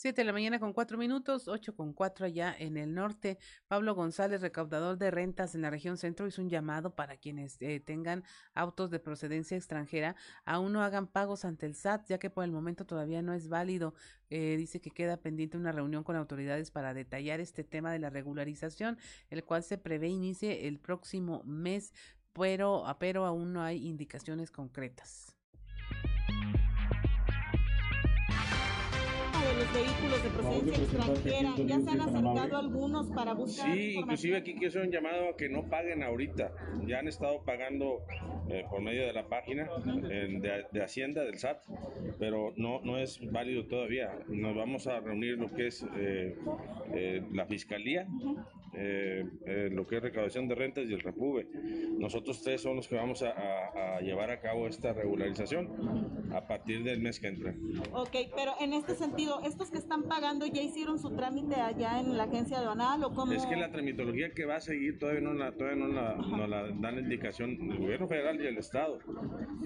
Siete de la mañana con cuatro minutos, ocho con cuatro allá en el norte. Pablo González, recaudador de rentas en la región centro, hizo un llamado para quienes eh, tengan autos de procedencia extranjera, aún no hagan pagos ante el SAT, ya que por el momento todavía no es válido. Eh, dice que queda pendiente una reunión con autoridades para detallar este tema de la regularización, el cual se prevé inicie el próximo mes, pero, pero aún no hay indicaciones concretas. Los vehículos de procedencia extranjera. ¿Ya se han acercado algunos para buscar? Sí, inclusive aquí quiero un llamado a que no paguen ahorita. Ya han estado pagando eh, por medio de la página de, de, Hacienda, del SAT, pero no, no es válido todavía. Nos vamos a reunir lo que es eh, eh, la Fiscalía eh, eh, lo que es recaudación de rentas y el repube. Nosotros tres somos los que vamos a, llevar a cabo esta regularización a partir del mes que entra. Ok, pero en este sentido, ¿estos que están pagando ya hicieron su trámite allá en la agencia aduanal o cómo? Es que la tramitología que va a seguir todavía no la, todavía no la, no la dan la indicación el gobierno federal y el Estado,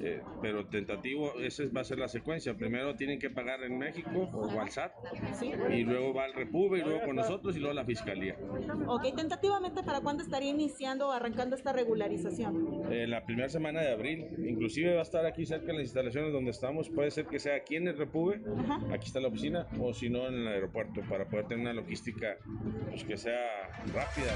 eh, pero tentativo, esa va a ser la secuencia. Primero tienen que pagar en México o al SAT y luego va al repube y luego con nosotros y luego la Fiscalía. Ok, tentativamente, ¿para cuándo estaría iniciando o arrancando esta regularización? Eh, la primera semana de abril. Inclusive va a estar aquí cerca de las instalaciones donde estamos. Puede ser que sea aquí en el Repube, aquí está la oficina, o si no en el aeropuerto, para poder tener una logística pues, que sea rápida.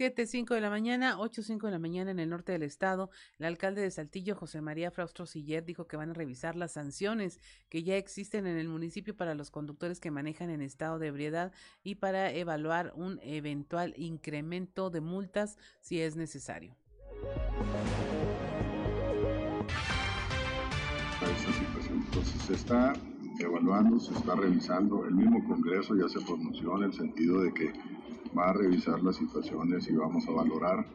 7, 5 de la mañana, 8, 5 de la mañana en el norte del estado. El alcalde de Saltillo, José María Fraustro Siller, dijo que van a revisar las sanciones que ya existen en el municipio para los conductores que manejan en estado de ebriedad y para evaluar un eventual incremento de multas si es necesario. Entonces se está evaluando, se está revisando. El mismo Congreso ya se pronunció en el sentido de que va a revisar las situaciones y vamos a valorar,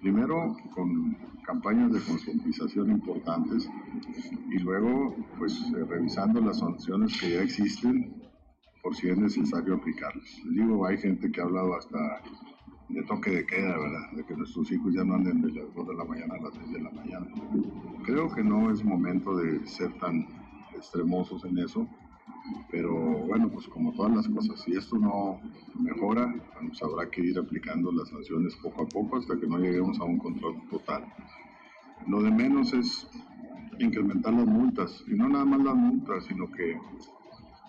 primero con campañas de concientización importantes y luego pues eh, revisando las sanciones que ya existen por si es necesario aplicarlas. Digo, hay gente que ha hablado hasta de toque de queda, ¿verdad? De que nuestros hijos ya no anden de las 2 de la mañana a las 6 de la mañana. Creo que no es momento de ser tan extremosos en eso pero bueno, pues como todas las cosas, si esto no mejora, pues habrá que ir aplicando las sanciones poco a poco hasta que no lleguemos a un control total. Lo de menos es incrementar las multas, y no nada más las multas, sino que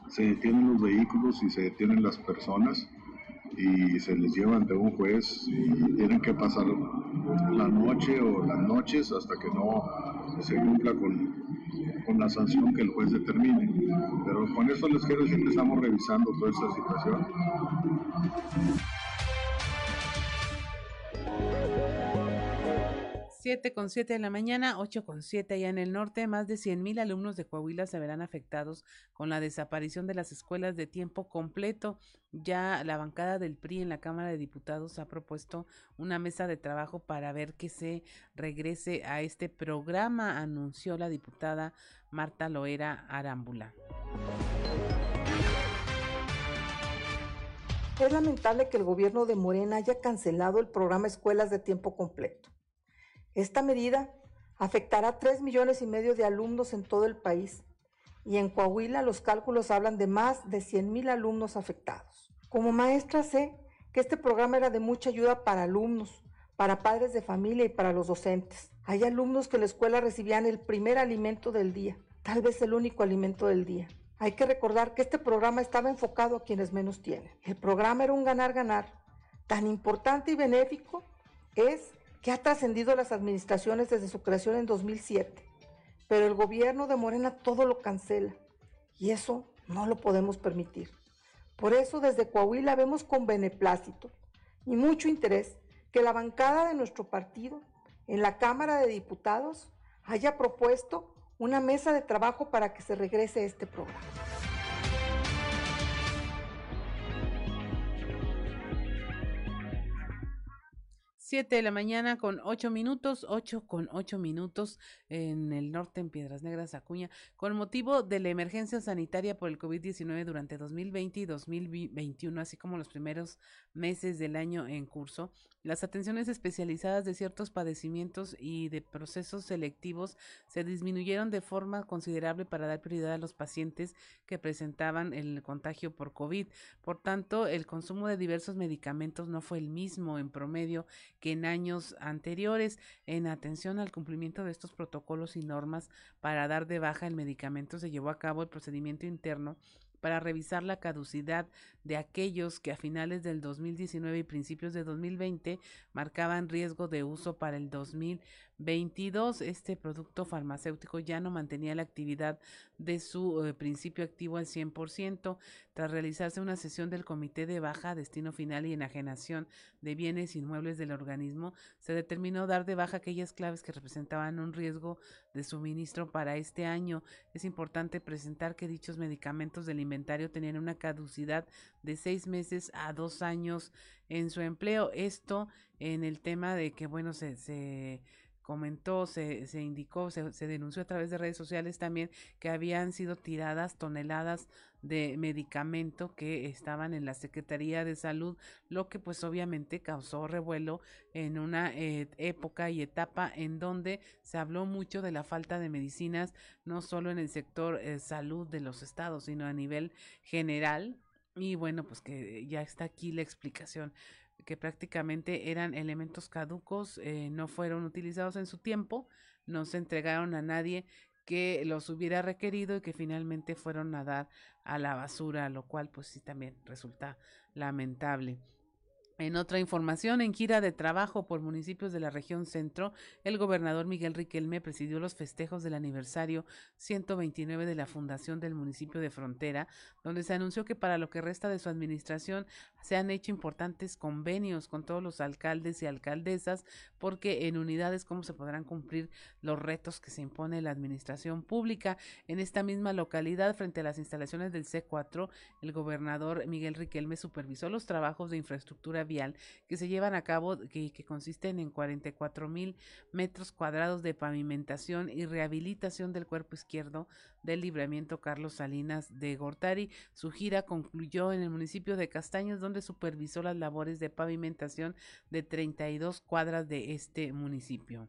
se detienen los vehículos y se detienen las personas y se les lleva ante un juez tienen que pasar la noche o las noches hasta que no se cumpla con, con la sanción que el juez determine. Pero con eso les quiero decir que estamos revisando toda esta situación. 7 con 7 de la mañana, 8 con 7 allá en el norte, más de 100 mil alumnos de Coahuila se verán afectados con la desaparición de las escuelas de tiempo completo. Ya la bancada del PRI en la Cámara de Diputados ha propuesto una mesa de trabajo para ver que se regrese a este programa, anunció la diputada Marta Loera Arámbula. Es lamentable que el gobierno de Morena haya cancelado el programa Escuelas de Tiempo Completo. Esta medida afectará a 3 millones y medio de alumnos en todo el país y en Coahuila los cálculos hablan de más de 100 mil alumnos afectados. Como maestra sé que este programa era de mucha ayuda para alumnos, para padres de familia y para los docentes. Hay alumnos que en la escuela recibían el primer alimento del día, tal vez el único alimento del día. Hay que recordar que este programa estaba enfocado a quienes menos tienen. El programa era un ganar-ganar. Tan importante y benéfico es que ha trascendido las administraciones desde su creación en 2007. Pero el gobierno de Morena todo lo cancela y eso no lo podemos permitir. Por eso desde Coahuila vemos con beneplácito y mucho interés que la bancada de nuestro partido en la Cámara de Diputados haya propuesto una mesa de trabajo para que se regrese este programa. 7 de la mañana con 8 minutos, 8 con 8 minutos en el norte, en Piedras Negras, Acuña, con motivo de la emergencia sanitaria por el COVID-19 durante 2020 y 2021, así como los primeros meses del año en curso. Las atenciones especializadas de ciertos padecimientos y de procesos selectivos se disminuyeron de forma considerable para dar prioridad a los pacientes que presentaban el contagio por COVID. Por tanto, el consumo de diversos medicamentos no fue el mismo en promedio que en años anteriores. En atención al cumplimiento de estos protocolos y normas para dar de baja el medicamento, se llevó a cabo el procedimiento interno para revisar la caducidad de aquellos que a finales del 2019 y principios de 2020 marcaban riesgo de uso para el 2022. Este producto farmacéutico ya no mantenía la actividad de su eh, principio activo al 100%. Tras realizarse una sesión del Comité de Baja, Destino Final y Enajenación de Bienes Inmuebles del organismo, se determinó dar de baja aquellas claves que representaban un riesgo de suministro para este año. Es importante presentar que dichos medicamentos del inventario tenían una caducidad de seis meses a dos años en su empleo. Esto en el tema de que, bueno, se comentó, se, se indicó, se, se, denunció a través de redes sociales también que habían sido tiradas toneladas de medicamento que estaban en la Secretaría de Salud, lo que pues obviamente causó revuelo en una eh, época y etapa en donde se habló mucho de la falta de medicinas, no solo en el sector eh, salud de los estados, sino a nivel general. Y bueno, pues que ya está aquí la explicación que prácticamente eran elementos caducos, eh, no fueron utilizados en su tiempo, no se entregaron a nadie que los hubiera requerido y que finalmente fueron a dar a la basura, lo cual pues sí también resulta lamentable. En otra información, en gira de trabajo por municipios de la región centro, el gobernador Miguel Riquelme presidió los festejos del aniversario 129 de la fundación del municipio de Frontera, donde se anunció que para lo que resta de su administración se han hecho importantes convenios con todos los alcaldes y alcaldesas, porque en unidades cómo se podrán cumplir los retos que se impone la administración pública. En esta misma localidad, frente a las instalaciones del C4, el gobernador Miguel Riquelme supervisó los trabajos de infraestructura vial que se llevan a cabo, que, que consisten en 44 mil metros cuadrados de pavimentación y rehabilitación del cuerpo izquierdo del libramiento Carlos Salinas de Gortari. Su gira concluyó en el municipio de Castaños, donde supervisó las labores de pavimentación de 32 cuadras de este municipio.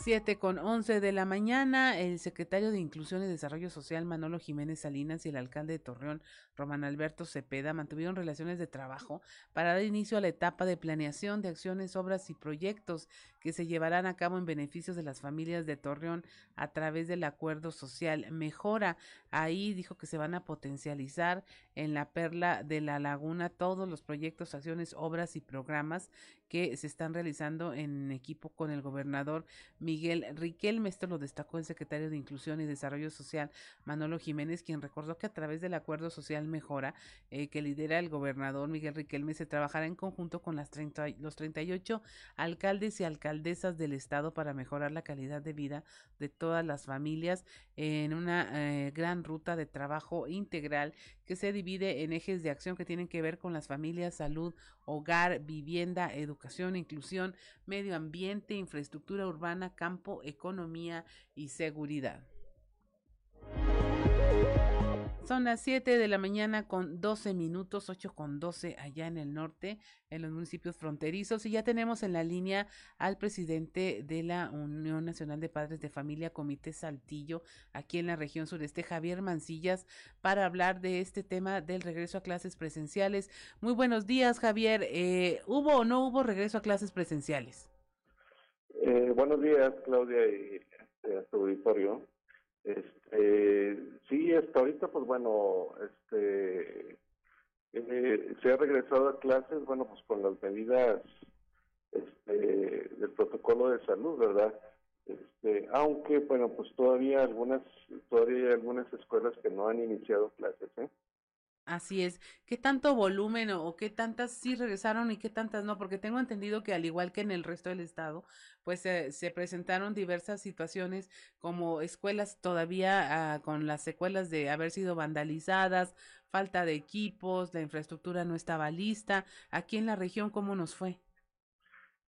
7 con 11 de la mañana, el secretario de Inclusión y Desarrollo Social Manolo Jiménez Salinas y el alcalde de Torreón, Román Alberto Cepeda, mantuvieron relaciones de trabajo para dar inicio a la etapa de planeación de acciones, obras y proyectos que se llevarán a cabo en beneficios de las familias de Torreón a través del acuerdo social Mejora. Ahí dijo que se van a potencializar en la perla de la laguna todos los proyectos, acciones, obras y programas que se están realizando en equipo con el gobernador Miguel Riquelme. Esto lo destacó el secretario de Inclusión y Desarrollo Social, Manolo Jiménez, quien recordó que a través del Acuerdo Social Mejora, eh, que lidera el gobernador Miguel Riquelme, se trabajará en conjunto con las 30, los 38 alcaldes y alcaldesas del Estado para mejorar la calidad de vida de todas las familias en una eh, gran ruta de trabajo integral que se divide en ejes de acción que tienen que ver con las familias, salud, hogar, vivienda, educación, inclusión, medio ambiente, infraestructura urbana, campo, economía y seguridad. Son las 7 de la mañana con 12 minutos, 8 con 12 allá en el norte, en los municipios fronterizos. Y ya tenemos en la línea al presidente de la Unión Nacional de Padres de Familia, Comité Saltillo, aquí en la región sureste, Javier Mancillas, para hablar de este tema del regreso a clases presenciales. Muy buenos días, Javier. Eh, ¿Hubo o no hubo regreso a clases presenciales? Eh, buenos días, Claudia y este, a tu auditorio. Este, sí, hasta ahorita, pues bueno, este, eh, se ha regresado a clases, bueno, pues con las medidas este, del protocolo de salud, ¿verdad? Este, aunque, bueno, pues todavía algunas, todavía hay algunas escuelas que no han iniciado clases, ¿eh? Así es. ¿Qué tanto volumen o, qué tantas sí regresaron y qué tantas no? Porque tengo entendido que al igual que en el resto del estado, pues eh, se presentaron diversas situaciones como escuelas todavía ah, con las secuelas de haber sido vandalizadas, falta de equipos, la infraestructura no estaba lista. Aquí en la región, ¿cómo nos fue?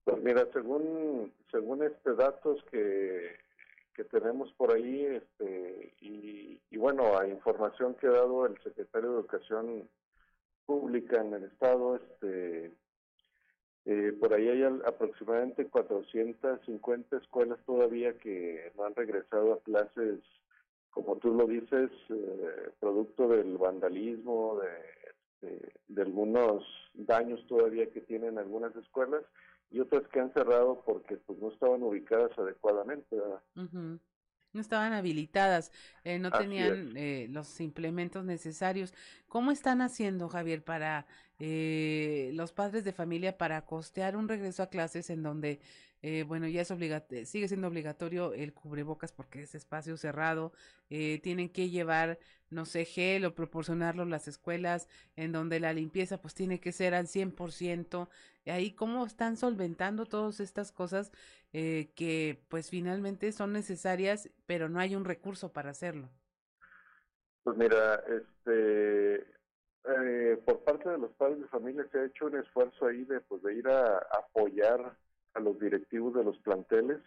Pues mira, según según este datos que, que tenemos por ahí, este, y, bueno, a información que ha dado el secretario de Educación Pública en el estado, este, eh, por ahí hay aproximadamente 450 escuelas todavía que no han regresado a clases, como tú lo dices, eh, producto del vandalismo, de algunos daños todavía que tienen algunas escuelas y otras que han cerrado porque pues no estaban ubicadas adecuadamente. ¿verdad? Ujú. No estaban habilitadas, eh, no Así tenían eh, los implementos necesarios. ¿Cómo están haciendo, Javier, para eh, los padres de familia para costear un regreso a clases en donde, eh, bueno, ya es obligatorio, sigue siendo obligatorio el cubrebocas porque es espacio cerrado, eh, tienen que llevar, no sé, gel o proporcionarlo las escuelas en donde la limpieza pues tiene que ser al 100%. Ahí, ¿cómo están solventando todas estas cosas eh, que pues finalmente son necesarias, pero no hay un recurso para hacerlo? Pues mira, este, eh, por parte de los padres de familia se ha hecho un esfuerzo ahí de, pues, de ir a apoyar a los directivos de los planteles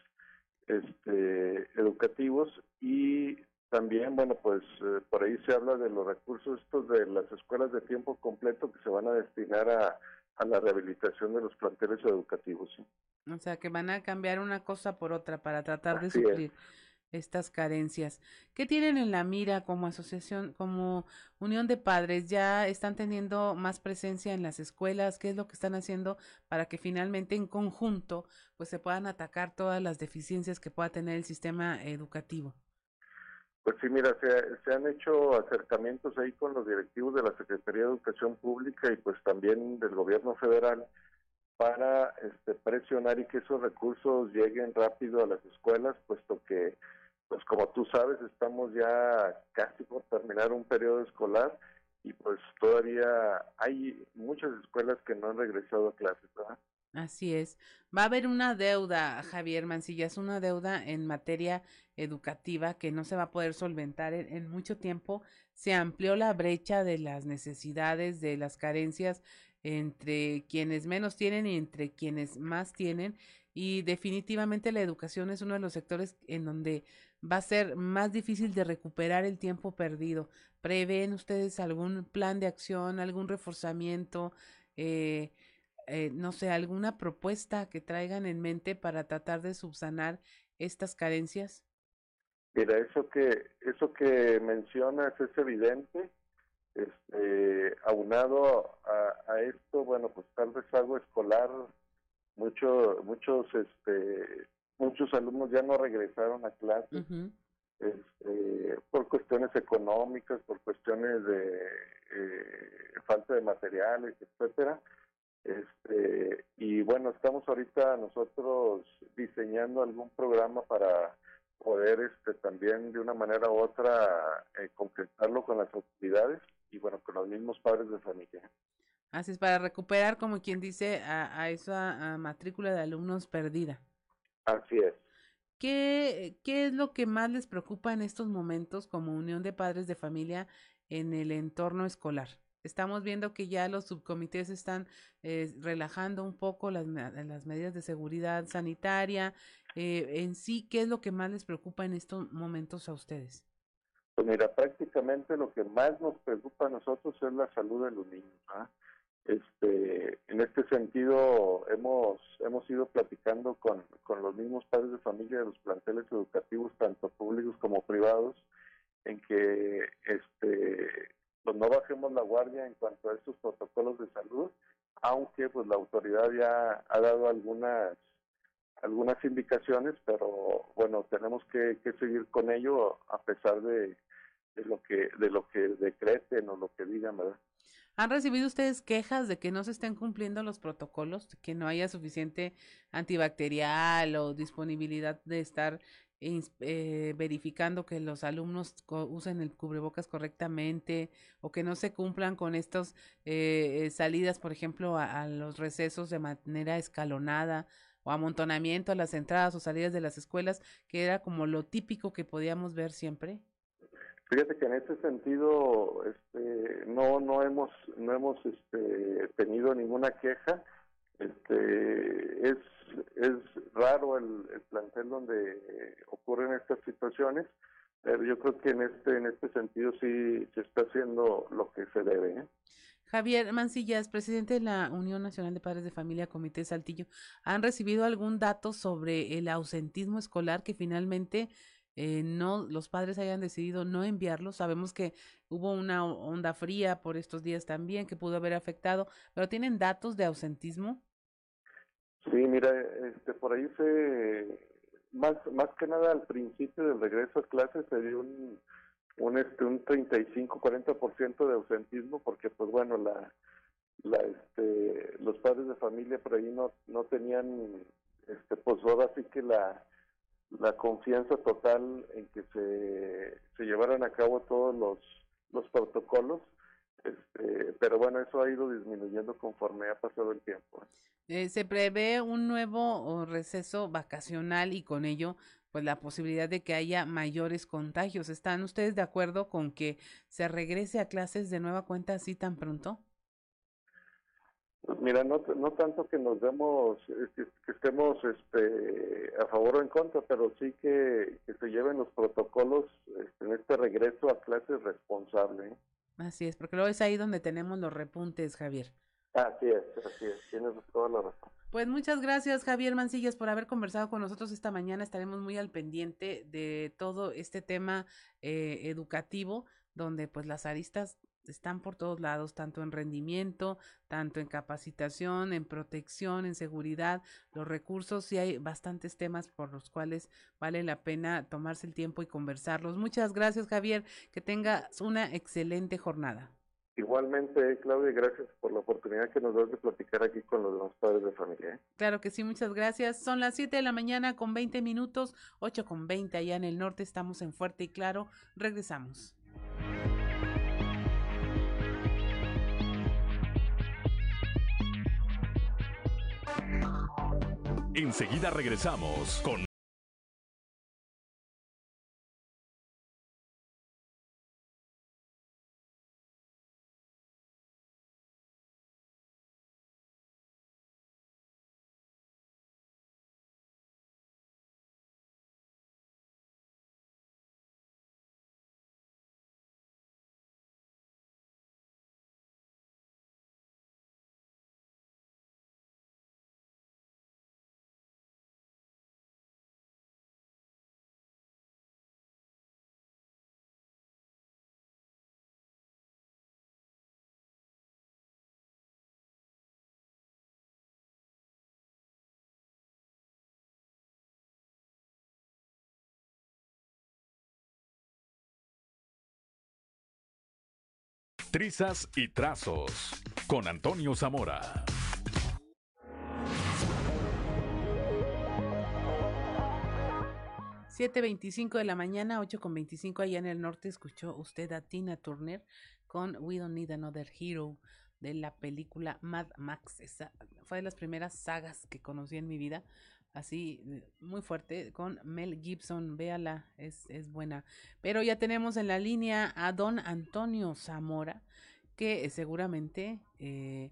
este, educativos y también, bueno, pues eh, por ahí se habla de los recursos estos de las escuelas de tiempo completo que se van a destinar a, a la rehabilitación de los planteles educativos. ¿sí? O sea, que van a cambiar una cosa por otra para tratar de es. suplir estas carencias. ¿Qué tienen en la mira como asociación, como unión de padres? ¿Ya están teniendo más presencia en las escuelas? ¿Qué es lo que están haciendo para que finalmente en conjunto pues se puedan atacar todas las deficiencias que pueda tener el sistema educativo? Pues sí, mira, se, han hecho acercamientos ahí con los directivos de la Secretaría de Educación Pública y pues también del gobierno federal para este, presionar y que esos recursos lleguen rápido a las escuelas, puesto que, pues como tú sabes, estamos ya casi por terminar un periodo escolar y pues todavía hay muchas escuelas que no han regresado a clases, ¿verdad? Así es. Va a haber una deuda, Javier Mancillas, una deuda en materia educativa que no se va a poder solventar en, en mucho tiempo. Se amplió la brecha de las necesidades, de las carencias entre quienes menos tienen y entre quienes más tienen. Y definitivamente la educación es uno de los sectores en donde va a ser más difícil de recuperar el tiempo perdido. ¿Prevén ustedes algún plan de acción, algún reforzamiento? Eh, eh, no sé, alguna propuesta que traigan en mente para tratar de subsanar estas carencias? Mira, eso que eso que mencionas es evidente. Este, aunado a, a esto, bueno, pues tal rezago escolar, mucho, muchos, este, muchos alumnos ya no regresaron a clases este, por cuestiones económicas, por cuestiones de eh, falta de materiales, etcétera. Este, y bueno, estamos ahorita nosotros diseñando algún programa para poder este, también de una manera u otra eh, concretarlo con las autoridades y bueno, con los mismos padres de familia. Así es, para recuperar, como quien dice, a, a esa a matrícula de alumnos perdida. Así es. ¿Qué, ¿Qué es lo que más les preocupa en estos momentos como unión de padres de familia en el entorno escolar? Estamos viendo que ya los subcomités están eh, relajando un poco las, las medidas de seguridad sanitaria. Eh, en sí, ¿qué es lo que más les preocupa en estos momentos a ustedes? Pues mira, prácticamente lo que más nos preocupa a nosotros es la salud de los niños. ¿ah? Este, en este sentido, hemos hemos ido platicando con, con los mismos padres de familia de los planteles educativos, tanto públicos como privados, en que este, pues no bajemos la guardia en cuanto a estos protocolos de salud, aunque pues la autoridad ya ha dado algunas algunas indicaciones, pero bueno, tenemos que, seguir con ello a pesar de, de lo que de lo que decreten o lo que digan, ¿verdad? ¿Han recibido ustedes quejas de que no se estén cumpliendo los protocolos, que no haya suficiente antibacterial o disponibilidad de estar eh, verificando que los alumnos usen el cubrebocas correctamente o que no se cumplan con estas salidas, por ejemplo, a, a los recesos de manera escalonada o amontonamiento a las entradas o salidas de las escuelas, que era como lo típico que podíamos ver siempre? Fíjate que en ese sentido este, no no hemos no hemos este, tenido ninguna queja. Este, es es raro el, el plantel donde ocurren estas situaciones, pero yo creo que en este en este sentido sí se está haciendo lo que se debe. ¿eh? Javier Mancillas, presidente de la Unión Nacional de Padres de Familia, Comité Saltillo, ¿han recibido algún dato sobre el ausentismo escolar que finalmente eh, no los padres hayan decidido no enviarlo? Sabemos que hubo una onda fría por estos días también que pudo haber afectado, pero ¿tienen datos de ausentismo? Sí, mira, este, por ahí se, más, más que nada al principio del regreso a clases se dio un, un, este, un 35-40% de ausentismo porque, pues bueno, la, la, este, los padres de familia por ahí no, no tenían, este, pues ahora sí que la, la confianza total en que se, se llevaran a cabo todos los, los protocolos, este, pero bueno, eso ha ido disminuyendo conforme ha pasado el tiempo. Eh, se prevé un nuevo o, receso vacacional y con ello, pues la posibilidad de que haya mayores contagios. ¿Están ustedes de acuerdo con que se regrese a clases de nueva cuenta así tan pronto? Pues mira, no, no tanto que nos demos, eh, que, que estemos este, a favor o en contra, pero sí que, que se lleven los protocolos este, en este regreso a clases responsable. Así es, porque luego es ahí donde tenemos los repuntes, Javier. Así es, así es, tienes toda la razón. Pues muchas gracias, Javier Mancillas, por haber conversado con nosotros esta mañana. Estaremos muy al pendiente de todo este tema eh, educativo, donde pues las aristas están por todos lados, tanto en rendimiento, tanto en capacitación, en protección, en seguridad, los recursos, y hay bastantes temas por los cuales vale la pena tomarse el tiempo y conversarlos. Muchas gracias, Javier, que tengas una excelente jornada. Igualmente, Claudia, gracias por la oportunidad que nos das de platicar aquí con los demás padres de familia. ¿eh? Claro que sí, muchas gracias. Son las 7 de la mañana con 20 minutos, 8 con 20 allá en el norte, estamos en Fuerte y Claro. Regresamos. Enseguida regresamos con Trizas y Trazos con Antonio Zamora. Veinticinco de la mañana, ocho con veinticinco allá en el norte, escuchó usted a Tina Turner con We Don't Need Another Hero de la película Mad Max. Esa fue de las primeras sagas que conocí en mi vida, así muy fuerte, con Mel Gibson, véala, es, es buena. Pero ya tenemos en la línea a don Antonio Zamora, que eh, seguramente eh,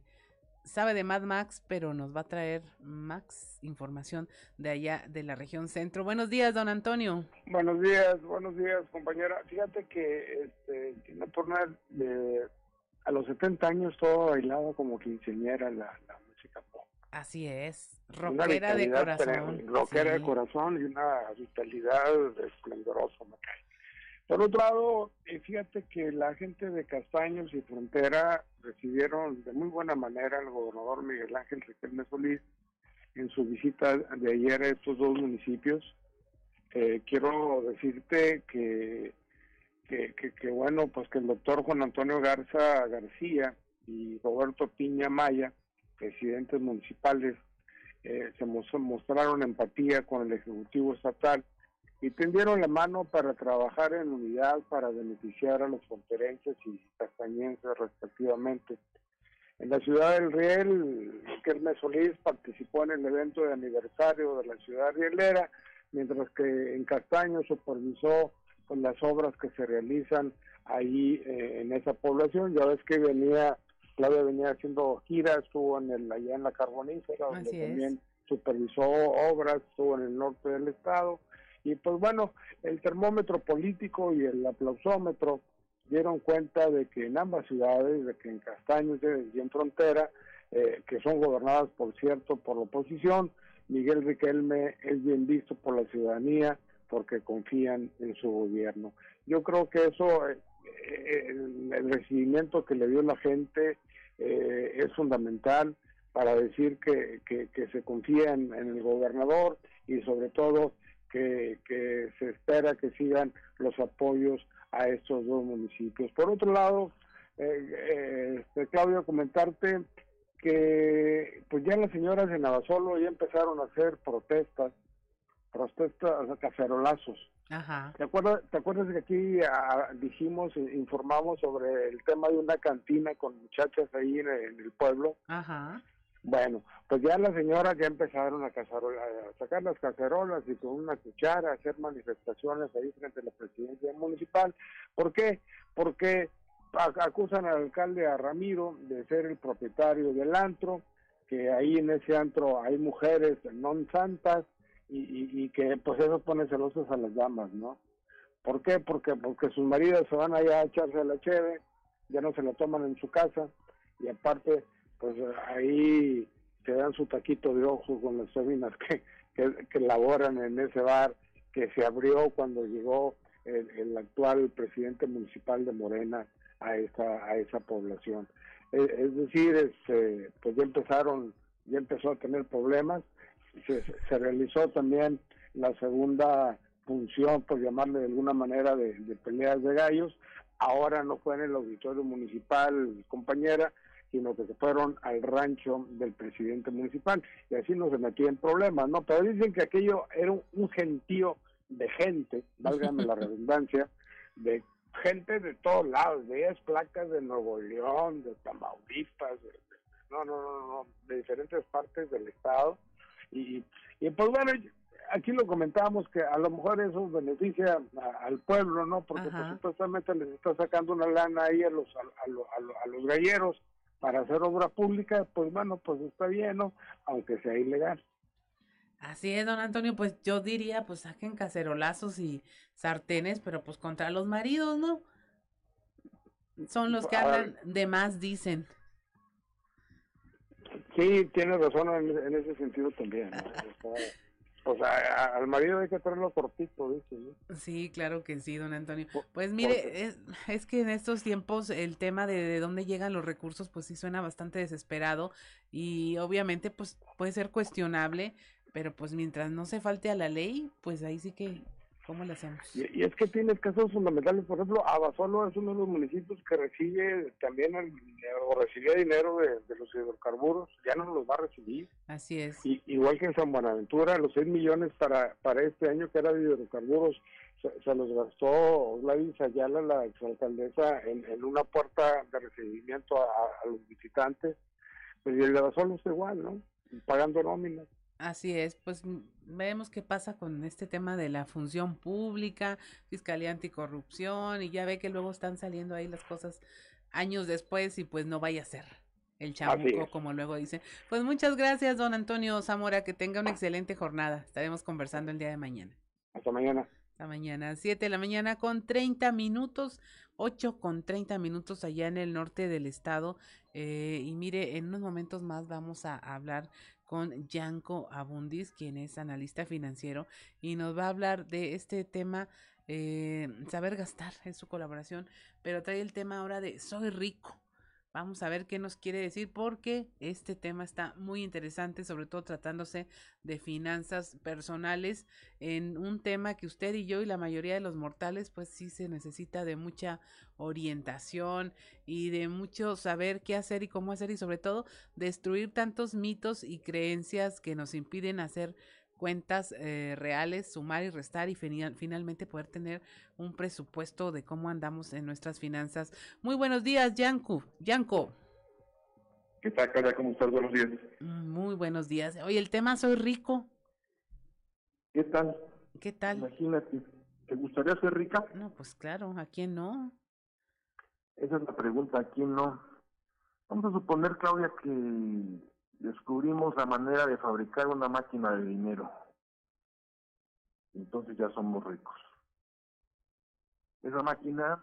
sabe de Mad Max, pero nos va a traer Max información de allá de la región centro. Buenos días, don Antonio. Buenos días, buenos días, compañera. Fíjate que este, eh, a los 70 años todo bailaba como quinceañera la, la. Así es, rockera de corazón. Rockera de sí. corazón y una vitalidad esplendorosa, me cae. Por otro lado, eh, fíjate que la gente de Castaños y Frontera recibieron de muy buena manera al gobernador Miguel Ángel Riquelme Solís en su visita de ayer a estos dos municipios. Eh, quiero decirte que, que, que, que, bueno, pues que el doctor Juan Antonio Garza García y Roberto Piña Maya, presidentes municipales, eh, se mos- mostraron empatía con el Ejecutivo Estatal y tendieron la mano para trabajar en unidad para beneficiar a los fronterenses y castañenses respectivamente. En la ciudad del Riel, Kermes Solís participó en el evento de aniversario de la ciudad rielera, mientras que en Castaño supervisó con las obras que se realizan ahí eh, en esa población. Ya ves que venía, Claudia venía haciendo giras, estuvo en el, allá en la Carbonífera, donde es. también supervisó obras, estuvo en el norte del estado. Y pues bueno, el termómetro político y el aplausómetro dieron cuenta de que en ambas ciudades, de que en Castaños y en Frontera, eh, que son gobernadas, por cierto, por la oposición, Miguel Riquelme es bien visto por la ciudadanía porque confían en su gobierno. Yo creo que eso, eh, el, recibimiento que le dio la gente eh, es fundamental para decir que, que, se confía en, el gobernador y sobre todo que, que se espera que sigan los apoyos a estos dos municipios. Por otro lado, eh, eh, este, Claudio, comentarte que pues ya las señoras de Navasolo ya empezaron a hacer protestas, protestas, cacerolazos. Ajá. ¿Te acuerdas, ¿Te acuerdas que aquí ah, dijimos, eh, informamos sobre el tema de una cantina con muchachas ahí en, en el pueblo? Ajá. Bueno, pues ya las señoras ya empezaron a, cazarola- a sacar las cacerolas y con una cuchara a hacer manifestaciones ahí frente a la presidencia municipal. ¿Por qué? Porque acusan al alcalde, a Ramiro, de ser el propietario del antro, que ahí en ese antro hay mujeres non santas y, y, y que pues eso pone celosos a las damas, ¿no? ¿Por qué? Porque, porque sus maridos se van allá a echarse la cheve, ya no se la toman en su casa y aparte pues ahí se dan su taquito de ojo con las féminas que, que, que laboran en ese bar que se abrió cuando llegó el, el actual presidente municipal de Morena a esa a esa población es, es decir este pues ya empezaron ya empezó a tener problemas se, se realizó también la segunda función por llamarle de alguna manera de, de peleas de gallos ahora no fue en el auditorio municipal compañera sino que se fueron al rancho del presidente municipal y así no se metía en problemas, ¿no? Pero dicen que aquello era un, gentío de gente, válgame la redundancia, de gente de todos lados, veías placas de Nuevo León, de Tamaulipas, de- de- no, no, no, no, de diferentes partes del estado y, y pues bueno, aquí lo comentábamos que a lo mejor eso beneficia a- al pueblo, ¿no? Porque pues, supuestamente les está sacando una lana ahí a los a, a lo- a lo- a los galleros para hacer obra pública, pues bueno, pues está bien, ¿no? Aunque sea ilegal. Así es, don Antonio, pues yo diría, pues saquen cacerolazos y sartenes, pero pues contra los maridos, ¿no? Son los que hablan de más, dicen. Sí, tienes razón en, en ese sentido también. ¿no? O sea, al marido hay que traerlo cortito, ¿no? Sí, claro que sí, don Antonio. Pues mire, es, es que en estos tiempos el tema de, de dónde llegan los recursos, pues sí suena bastante desesperado y obviamente pues puede ser cuestionable, pero pues mientras no se falte a la ley, pues ahí sí que, ¿cómo le hacemos? Y, y es que tienes casos fundamentales, por ejemplo, Abasolo es uno de los municipios que recibe también el, o recibía dinero de, de los hidrocarburos, ya no los va a recibir. Así es. Y, igual que en San Buenaventura, los 6 millones para, para este año que era de hidrocarburos, se, se los gastó Gladys Ayala, la exalcaldesa, en, en una puerta de recibimiento a, a los visitantes. Pues y el de Abasolo es igual, ¿no? Pagando nóminas. Así es, pues mm, vemos qué pasa con este tema de la función pública, fiscalía anticorrupción, y ya ve que luego están saliendo ahí las cosas años después y pues no vaya a ser el chamuco, es. como luego dicen. Pues muchas gracias, don Antonio Zamora, que tenga una excelente jornada. Estaremos conversando el día de mañana. Hasta mañana. Hasta mañana, 7 de la mañana con 30 minutos, 8 con 30 minutos allá en el norte del estado. Eh, y mire, en unos momentos más vamos a hablar con Yanko Abundis, quien es analista financiero, y nos va a hablar de este tema, eh, saber gastar, es su colaboración, pero trae el tema ahora de soy rico. Vamos a ver qué nos quiere decir porque este tema está muy interesante, sobre todo tratándose de finanzas personales en un tema que usted y yo y la mayoría de los mortales pues sí se necesita de mucha orientación y de mucho saber qué hacer y cómo hacer y sobre todo destruir tantos mitos y creencias que nos impiden hacer cuentas eh, reales, sumar y restar y finalmente poder tener un presupuesto de cómo andamos en nuestras finanzas. Muy buenos días, Yanko. Yanko. ¿Qué tal, Carla? ¿Cómo estás? Buenos días. Mm, muy buenos días. Oye, el tema Soy Rico. ¿Qué tal? ¿Qué tal? Imagínate, ¿te gustaría ser rica? No, pues claro, ¿a quién no? Esa es la pregunta, ¿a quién no? Vamos a suponer, Claudia, que descubrimos la manera de fabricar una máquina de dinero. Entonces ya somos ricos. Esa máquina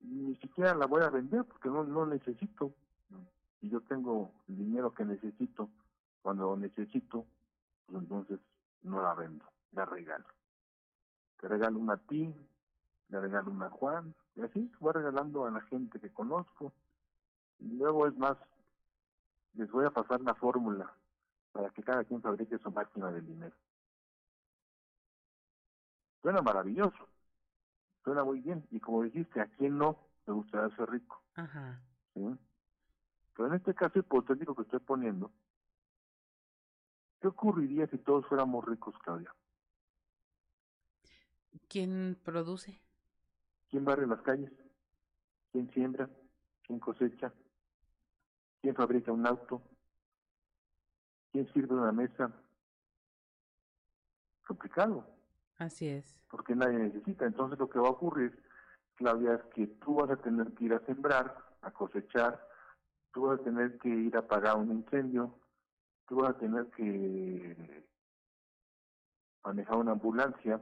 ni siquiera la voy a vender porque no, no necesito. Y yo tengo el dinero que necesito. Cuando lo necesito, pues entonces no la vendo, la regalo. Te regalo una a ti, le regalo una a Juan, y así voy regalando a la gente que conozco. Y luego es más, les voy a pasar la fórmula para que cada quien fabrique su máquina de dinero. Suena maravilloso, suena muy bien, y como dijiste, ¿a quién no le gustaría ser rico? Ajá. ¿Sí? Pero en este caso hipotético que estoy poniendo, ¿qué ocurriría si todos fuéramos ricos, Claudia? ¿Quién produce? ¿Quién barre las calles? ¿Quién siembra? ¿Quién cosecha? ¿Quién fabrica un auto? ¿Quién sirve una mesa? Complicado. Así es. Porque nadie necesita. Entonces lo que va a ocurrir, Claudia, es que tú vas a tener que ir a sembrar, a cosechar, tú vas a tener que ir a apagar un incendio, tú vas a tener que manejar una ambulancia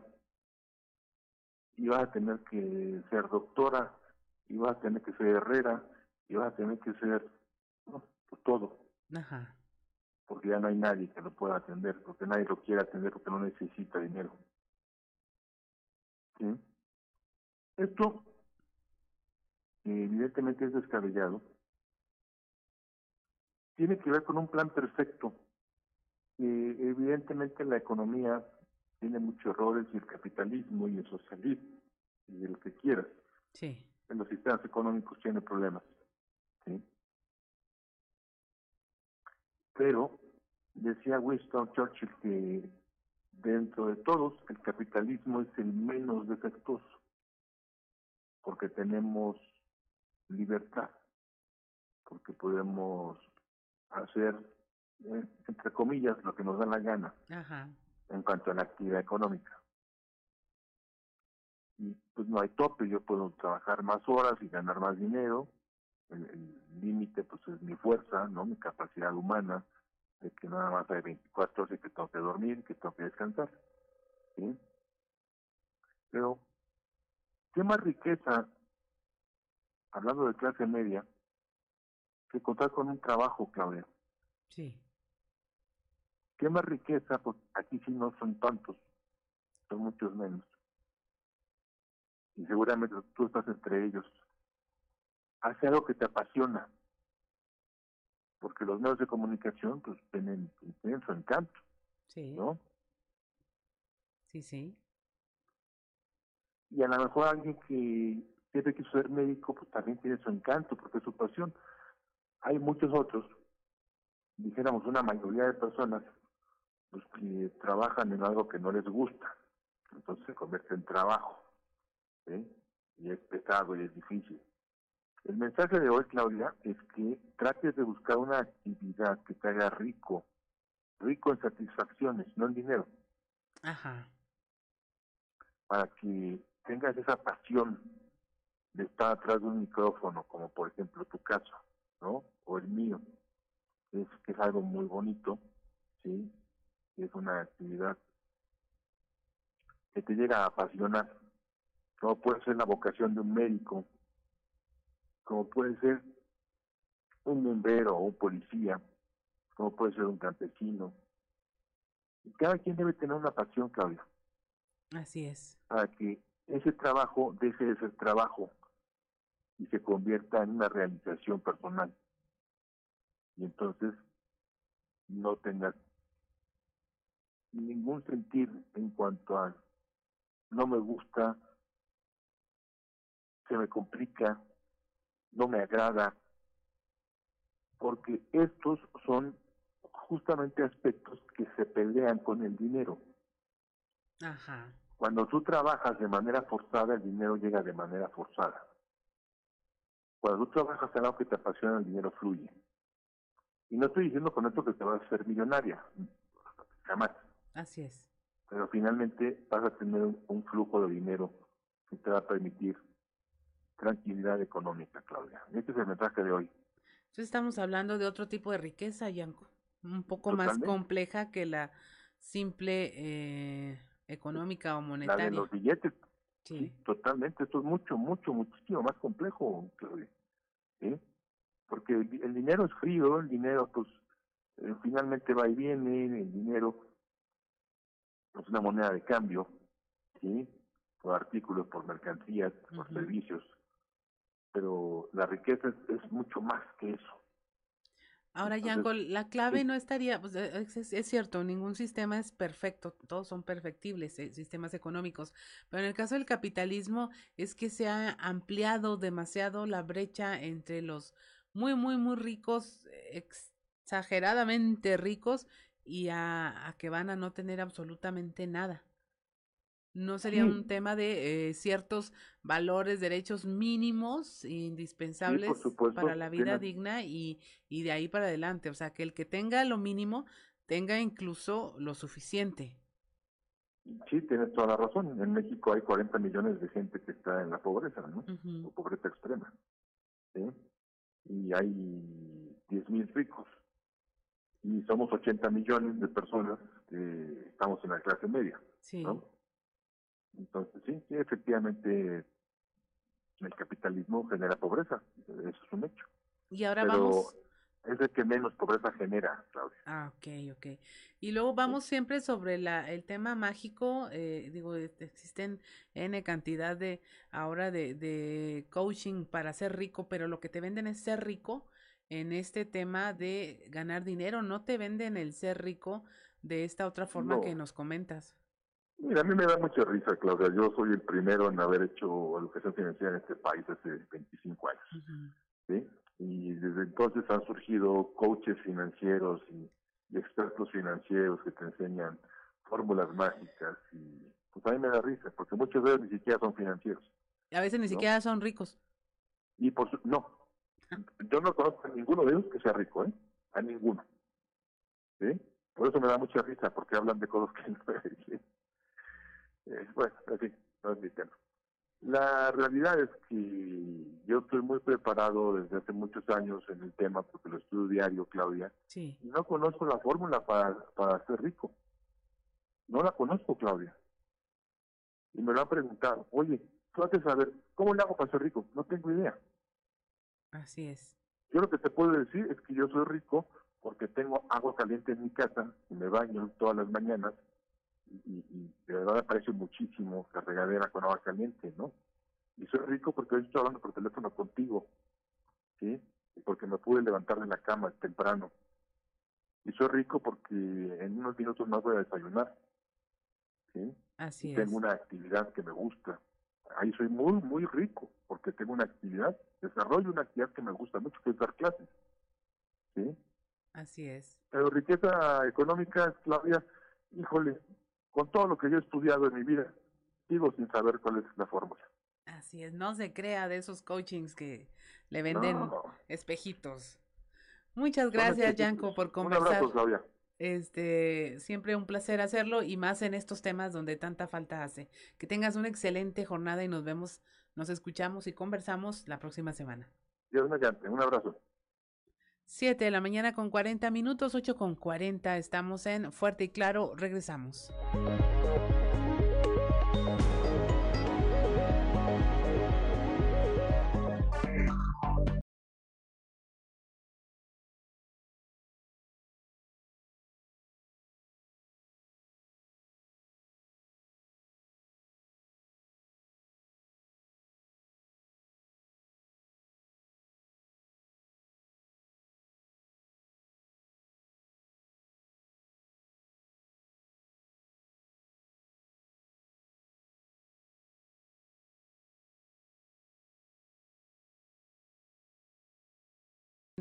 y vas a tener que ser doctora y vas a tener que ser herrera y vas a tener que ser pues todo. Ajá. Porque ya no hay nadie que lo pueda atender, porque nadie lo quiere atender porque no necesita dinero. ¿Sí? Esto evidentemente es descabellado. Tiene que ver con un plan perfecto. Eh, evidentemente la economía tiene muchos errores y el capitalismo y el socialismo y el que quieras. Sí. En los sistemas económicos tiene problemas. ¿sí? Pero decía Winston Churchill que dentro de todos el capitalismo es el menos defectuoso porque tenemos libertad, porque podemos hacer, eh, entre comillas, lo que nos da la gana Ajá. en cuanto a la actividad económica. Y pues no hay tope, yo puedo trabajar más horas y ganar más dinero, el límite pues es mi fuerza, no mi capacidad humana, de que nada más hay 24 horas y que tengo que dormir, que tengo que descansar. ¿sí? Pero, ¿qué más riqueza, hablando de clase media, que contar con un trabajo, Claudia? Sí. ¿Qué más riqueza? Pues aquí sí no son tantos, son muchos menos. Y seguramente tú estás entre ellos. Hace algo que te apasiona, porque los medios de comunicación pues tienen, tienen su encanto, Sí. ¿no? Sí, sí. Y a lo mejor alguien que siempre quiso ser médico pues también tiene su encanto, porque es su pasión. Hay muchos otros, dijéramos una mayoría de personas, pues que trabajan en algo que no les gusta, entonces se convierte en trabajo, ¿sí? Y es pesado y es difícil. El mensaje de hoy, Claudia, es que trates de buscar una actividad que te haga rico, rico en satisfacciones, no en dinero, Ajá. para que tengas esa pasión de estar atrás de un micrófono, como por ejemplo tu caso, ¿no? O el mío, es que es algo muy bonito, ¿sí? Es una actividad que te llega a apasionar, como puede ser la vocación de un médico, como puede ser un bombero o un policía, como puede ser un campesino. Cada quien debe tener una pasión, Claudia, Así es. para que ese trabajo deje de ser trabajo y se convierta en una realización personal. Y entonces no tengas ningún sentir en cuanto a no me gusta, se me complica, no me agrada, porque estos son justamente aspectos que se pelean con el dinero. Ajá. Cuando tú trabajas de manera forzada, el dinero llega de manera forzada. Cuando tú trabajas en algo que te apasiona, el dinero fluye. Y no estoy diciendo con esto que te vas a hacer millonaria, jamás. Así es. Pero finalmente vas a tener un, un flujo de dinero que te va a permitir tranquilidad económica, Claudia. Este es el mensaje de hoy. Entonces estamos hablando de otro tipo de riqueza, Yanko, un poco más compleja que la simple eh, económica o La monetaria. de los billetes. Sí. Totalmente. Esto es mucho, mucho, muchísimo más complejo, Claudia. ¿Sí? Porque el, el dinero es frío, el dinero, pues, eh, finalmente va y viene, el dinero es una moneda de cambio, ¿sí? Por artículos, por mercancías, por servicios. Pero la riqueza es, es mucho más que eso. Ahora, Entonces, Yanko, la clave no estaría, pues, eh, es, cierto, ningún sistema es perfecto, todos son perfectibles, eh, sistemas económicos, pero en el caso del capitalismo es que se ha ampliado demasiado la brecha entre los muy, muy, muy ricos, exageradamente ricos, y a, a que van a no tener absolutamente nada. ¿No sería Sí. un tema de eh, ciertos valores, derechos mínimos indispensables supuesto, para la vida digna y, y de ahí para adelante? O sea, que el que tenga lo mínimo tenga incluso lo suficiente. Sí, tienes toda la razón. En México hay 40 millones de gente que está en la pobreza, ¿no? O pobreza extrema. ¿sí? Y hay 10 mil ricos. Y somos 80 millones de personas que estamos en la clase media, Sí. ¿no? Entonces, sí, sí, efectivamente, el capitalismo genera pobreza. Eso es un hecho. Y ahora Pero vamos. es el que menos pobreza genera, Claudia. Ah, ok, ok. Y luego vamos siempre sobre la, el tema mágico, eh, digo, existen N cantidad de, ahora de, de coaching para ser rico, pero lo que te venden es ser rico en este tema de ganar dinero, no te venden el ser rico de esta otra forma No. que nos comentas. Mira, a mí me da mucha risa, Claudia. Yo soy el primero en haber hecho educación financiera en este país hace 25 años. ¿sí? Y desde entonces han surgido coaches financieros y, y expertos financieros que te enseñan fórmulas mágicas y pues a mí me da risa, porque muchos de ellos ni siquiera son financieros. A veces ni ¿No? siquiera son ricos. Y por su- no, yo no conozco a ninguno de ellos que sea rico, ¿eh? A ninguno. ¿Sí? Por eso me da mucha risa, porque hablan de cosas que no. Eh, bueno, en fin, no es mi tema. La realidad es que yo estoy muy preparado desde hace muchos años en el tema, porque lo estudio diario, Claudia, Sí. y no conozco la fórmula para, para ser rico. No la conozco, Claudia. Y me lo han preguntado, oye, tú haces saber, ¿cómo le hago para ser rico? No tengo idea. Así es. Yo lo que te puedo decir es que yo soy rico porque tengo agua caliente en mi casa y me baño todas las mañanas y, y- de verdad aprecio muchísimo la regadera con agua caliente, ¿no? Y soy rico porque hoy estoy hablando por teléfono contigo, ¿sí? Y porque me pude levantar de la cama temprano. Y soy rico porque en unos minutos más voy a desayunar, ¿sí? Así y es. tengo una actividad que me gusta. Ahí soy muy, muy rico porque tengo una actividad, desarrollo una actividad que me gusta mucho, que es dar clases. ¿sí? Así es. Pero riqueza económica, Claudia, híjole, con todo lo que yo he estudiado en mi vida, sigo sin saber cuál es la fórmula. Así es. No se crea de esos coachings que le venden No. espejitos. Muchas gracias. Yanko, por Un conversar. abrazo, Claudia. Este, siempre un placer hacerlo y más en estos temas donde tanta falta hace. Que tengas una excelente jornada y nos vemos, nos escuchamos y conversamos la próxima semana. Dios mediante, un abrazo. 7 de la mañana con 40 minutos, 8 con 40. Estamos en Fuerte y Claro. Regresamos.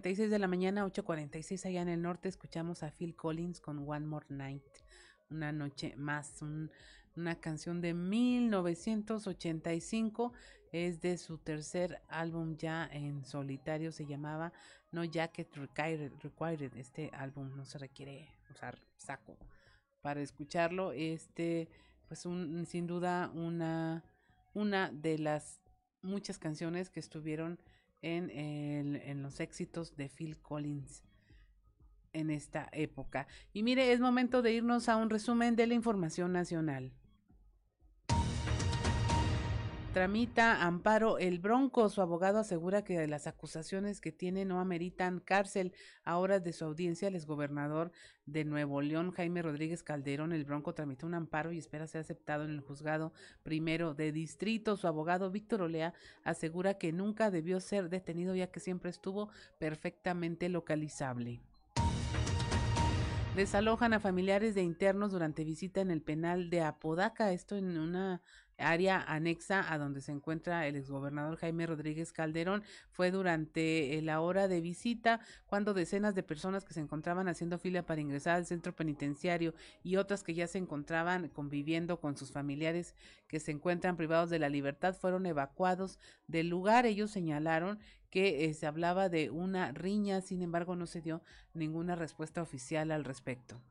46 de la mañana, 8.46 allá en el norte, escuchamos a Phil Collins con One More Night, una noche más, un, una canción de 1985, es de su tercer álbum ya en solitario, se llamaba No Jacket Required, Required. este álbum no se requiere usar saco para escucharlo, este, pues un, sin duda una, una de las muchas canciones que estuvieron en, los éxitos de Phil Collins en esta época. Y mire, es momento de irnos a un resumen de la información nacional. Tramita amparo el Bronco. Su abogado asegura que las acusaciones que tiene no ameritan cárcel. A horas de su audiencia, el exgobernador de Nuevo León, Jaime Rodríguez Calderón, el Bronco tramitó un amparo y espera ser aceptado en el juzgado primero de distrito. Su abogado Víctor Olea asegura que nunca debió ser detenido ya que siempre estuvo perfectamente localizable. Desalojan a familiares de internos durante visita en el penal de Apodaca, esto en una área anexa a donde se encuentra el exgobernador Jaime Rodríguez Calderón. Fue durante la hora de visita cuando decenas de personas que se encontraban haciendo fila para ingresar al centro penitenciario y otras que ya se encontraban conviviendo con sus familiares que se encuentran privados de la libertad fueron evacuados del lugar. Ellos señalaron que eh, se hablaba de una riña, sin embargo no se dio ninguna respuesta oficial al respecto.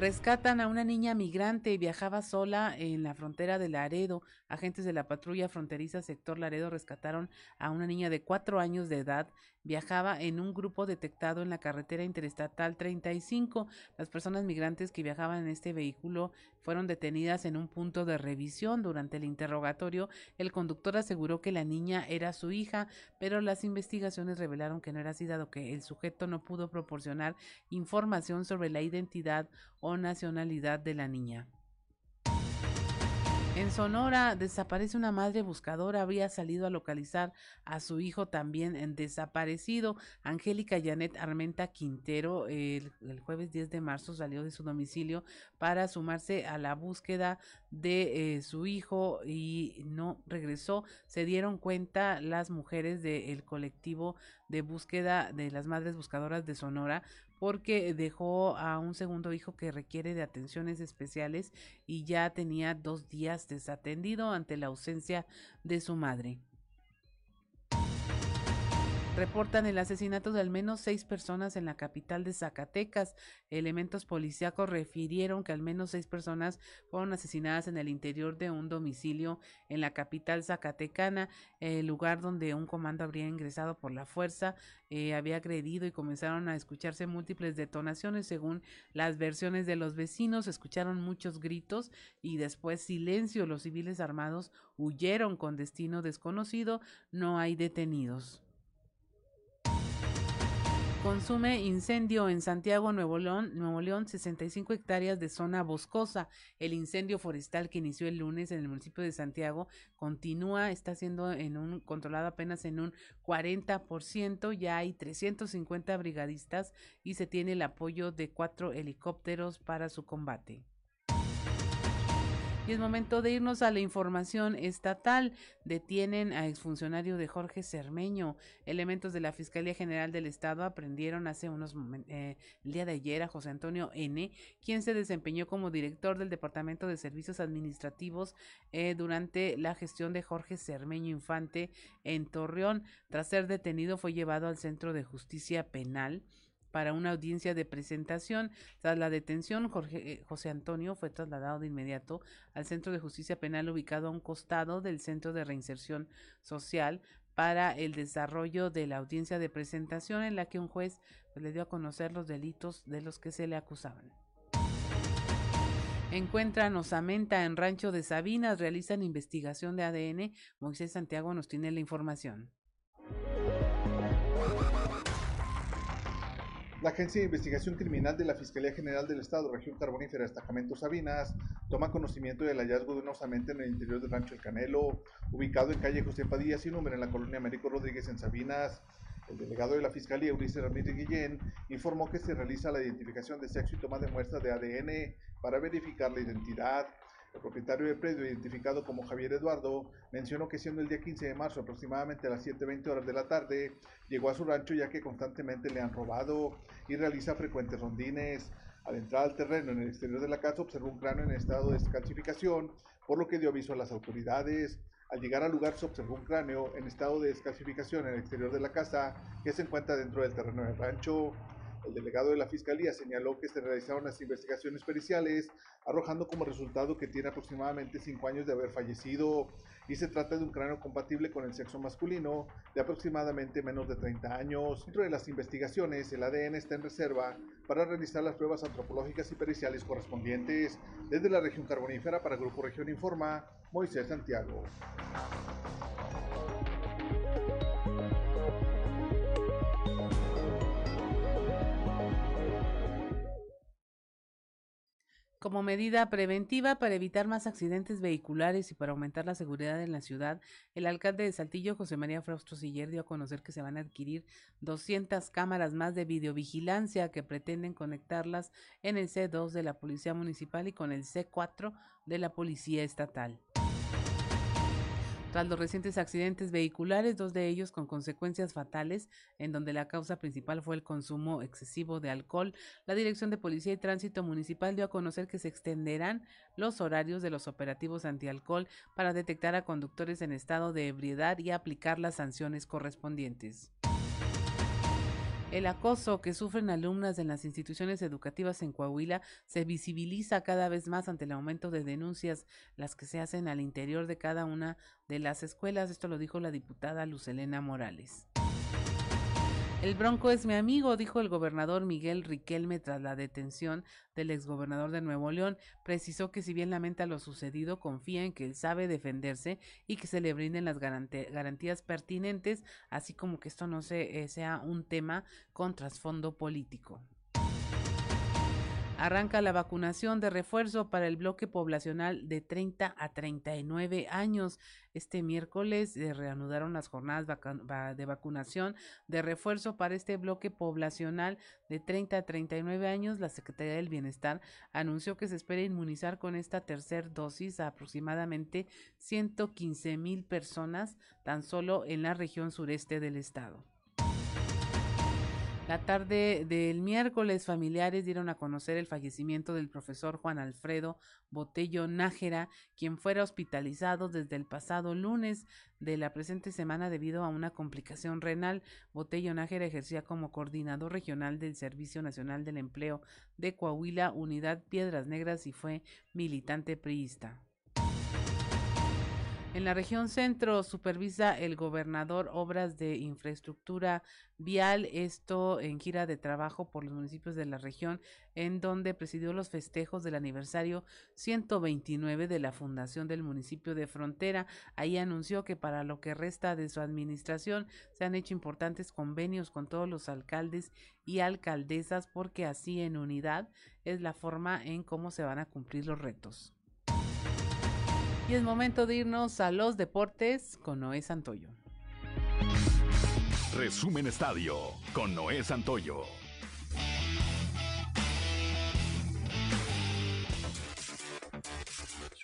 Rescatan a una niña migrante, viajaba sola en la frontera de Laredo. Agentes de la patrulla fronteriza sector Laredo rescataron a una niña de cuatro años de edad. Viajaba en un grupo detectado en la carretera interestatal 35. Las personas migrantes que viajaban en este vehículo fueron detenidas en un punto de revisión. Durante el interrogatorio, el conductor aseguró que la niña era su hija, pero las investigaciones revelaron que no era así, dado que el sujeto no pudo proporcionar información sobre la identidad o nacionalidad de la niña. En Sonora desaparece una madre buscadora, había salido a localizar a su hijo también desaparecido. Angélica Janet Armenta Quintero el, jueves 10 de marzo salió de su domicilio para sumarse a la búsqueda de eh, su hijo y no regresó. Se dieron cuenta las mujeres del colectivo de búsqueda de las madres buscadoras de Sonora porque dejó a un segundo hijo que requiere de atenciones especiales y ya tenía dos días desatendido ante la ausencia de su madre. Reportan el asesinato de al menos seis personas en la capital de Zacatecas. Elementos policíacos refirieron que al menos seis personas fueron asesinadas en el interior de un domicilio en la capital zacatecana, el lugar donde un comando habría ingresado por la fuerza, eh, había agredido y comenzaron a escucharse múltiples detonaciones según las versiones de los vecinos. Escucharon muchos gritos y después silencio. Los civiles armados huyeron con destino desconocido. No hay detenidos. Consume incendio en Santiago, Nuevo León, Nuevo León, 65 hectáreas de zona boscosa. El incendio forestal que inició el lunes en el municipio de Santiago continúa, está siendo en un controlado apenas en un 40%. Ya hay 350 brigadistas y se tiene el apoyo de cuatro helicópteros para su combate. Y es momento de irnos a la información estatal. Detienen a exfuncionario de Jorge Cermeño. Elementos de la Fiscalía General del Estado aprendieron hace unos eh, el día de ayer a José Antonio N., quien se desempeñó como director del Departamento de Servicios Administrativos eh, durante la gestión de Jorge Cermeño Infante en Torreón. Tras ser detenido, fue llevado al Centro de Justicia Penal para una audiencia de presentación. Tras la detención, Jorge, eh, José Antonio fue trasladado de inmediato al Centro de Justicia Penal ubicado a un costado del Centro de Reinserción Social para el desarrollo de la audiencia de presentación en la que un juez pues, le dio a conocer los delitos de los que se le acusaban. Encuentran osamenta en Rancho de Sabinas, realizan investigación de ADN. Moisés Santiago nos tiene la información. La Agencia de Investigación Criminal de la Fiscalía General del Estado, Región Carbonífera, Destacamento Sabinas, toma conocimiento del hallazgo de una osamenta en el interior del rancho El Canelo, ubicado en calle José Padilla, sin número, en la colonia Américo Rodríguez, en Sabinas. El delegado de la Fiscalía, Ulises Ramírez Guillén, informó que se realiza la identificación de sexo y toma de muestras de ADN para verificar la identidad. El propietario del predio, identificado como Javier Eduardo, mencionó que siendo el día 15 de marzo aproximadamente a las 7.20 horas de la tarde, llegó a su rancho ya que constantemente le han robado y realiza frecuentes rondines. Al entrar al terreno en el exterior de la casa observó un cráneo en estado de descalcificación, por lo que dio aviso a las autoridades. Al llegar al lugar se observó un cráneo en estado de descalcificación en el exterior de la casa que se encuentra dentro del terreno del rancho. El delegado de la Fiscalía señaló que se realizaron las investigaciones periciales, arrojando como resultado que tiene aproximadamente 5 años de haber fallecido y se trata de un cráneo compatible con el sexo masculino de aproximadamente menos de 30 años. Dentro de las investigaciones, el ADN está en reserva para realizar las pruebas antropológicas y periciales correspondientes. Desde la región carbonífera para Grupo Región Informa, Moisés Santiago. Como medida preventiva para evitar más accidentes vehiculares y para aumentar la seguridad en la ciudad, el alcalde de Saltillo, José María Frausto Siller, dio a conocer que se van a adquirir 200 cámaras más de videovigilancia que pretenden conectarlas en el C2 de la Policía Municipal y con el C4 de la Policía Estatal. Tras los recientes accidentes vehiculares, dos de ellos con consecuencias fatales, en donde la causa principal fue el consumo excesivo de alcohol, la Dirección de Policía y Tránsito Municipal dio a conocer que se extenderán los horarios de los operativos antialcohol para detectar a conductores en estado de ebriedad y aplicar las sanciones correspondientes. El acoso que sufren alumnas en las instituciones educativas en Coahuila se visibiliza cada vez más ante el aumento de denuncias, las que se hacen al interior de cada una de las escuelas. Esto lo dijo la diputada Lucelena Morales. El Bronco es mi amigo, dijo el gobernador Miguel Riquelme tras la detención del exgobernador de Nuevo León. Precisó que si bien lamenta lo sucedido, confía en que él sabe defenderse y que se le brinden las garantías pertinentes, así como que esto no se, eh, sea un tema con trasfondo político. Arranca la vacunación de refuerzo para el bloque poblacional de 30 a 39 años. Este miércoles se reanudaron las jornadas de vacunación de refuerzo para este bloque poblacional de 30 a 39 años. La Secretaría del Bienestar anunció que se espera inmunizar con esta tercera dosis a aproximadamente 115 mil personas tan solo en la región sureste del estado. La tarde del miércoles, familiares dieron a conocer el fallecimiento del profesor Juan Alfredo Botello Nájera, quien fuera hospitalizado desde el pasado lunes de la presente semana debido a una complicación renal. Botello Nájera ejercía como coordinador regional del Servicio Nacional del Empleo de Coahuila, Unidad Piedras Negras y fue militante priista. En la región centro supervisa el gobernador obras de infraestructura vial, esto en gira de trabajo por los municipios de la región, en donde presidió los festejos del aniversario 129 de la fundación del municipio de Frontera. Ahí anunció que para lo que resta de su administración se han hecho importantes convenios con todos los alcaldes y alcaldesas porque así en unidad es la forma en cómo se van a cumplir los retos. Y es momento de irnos a los deportes con Noé Santoyo. Resumen Estadio con Noé Santoyo.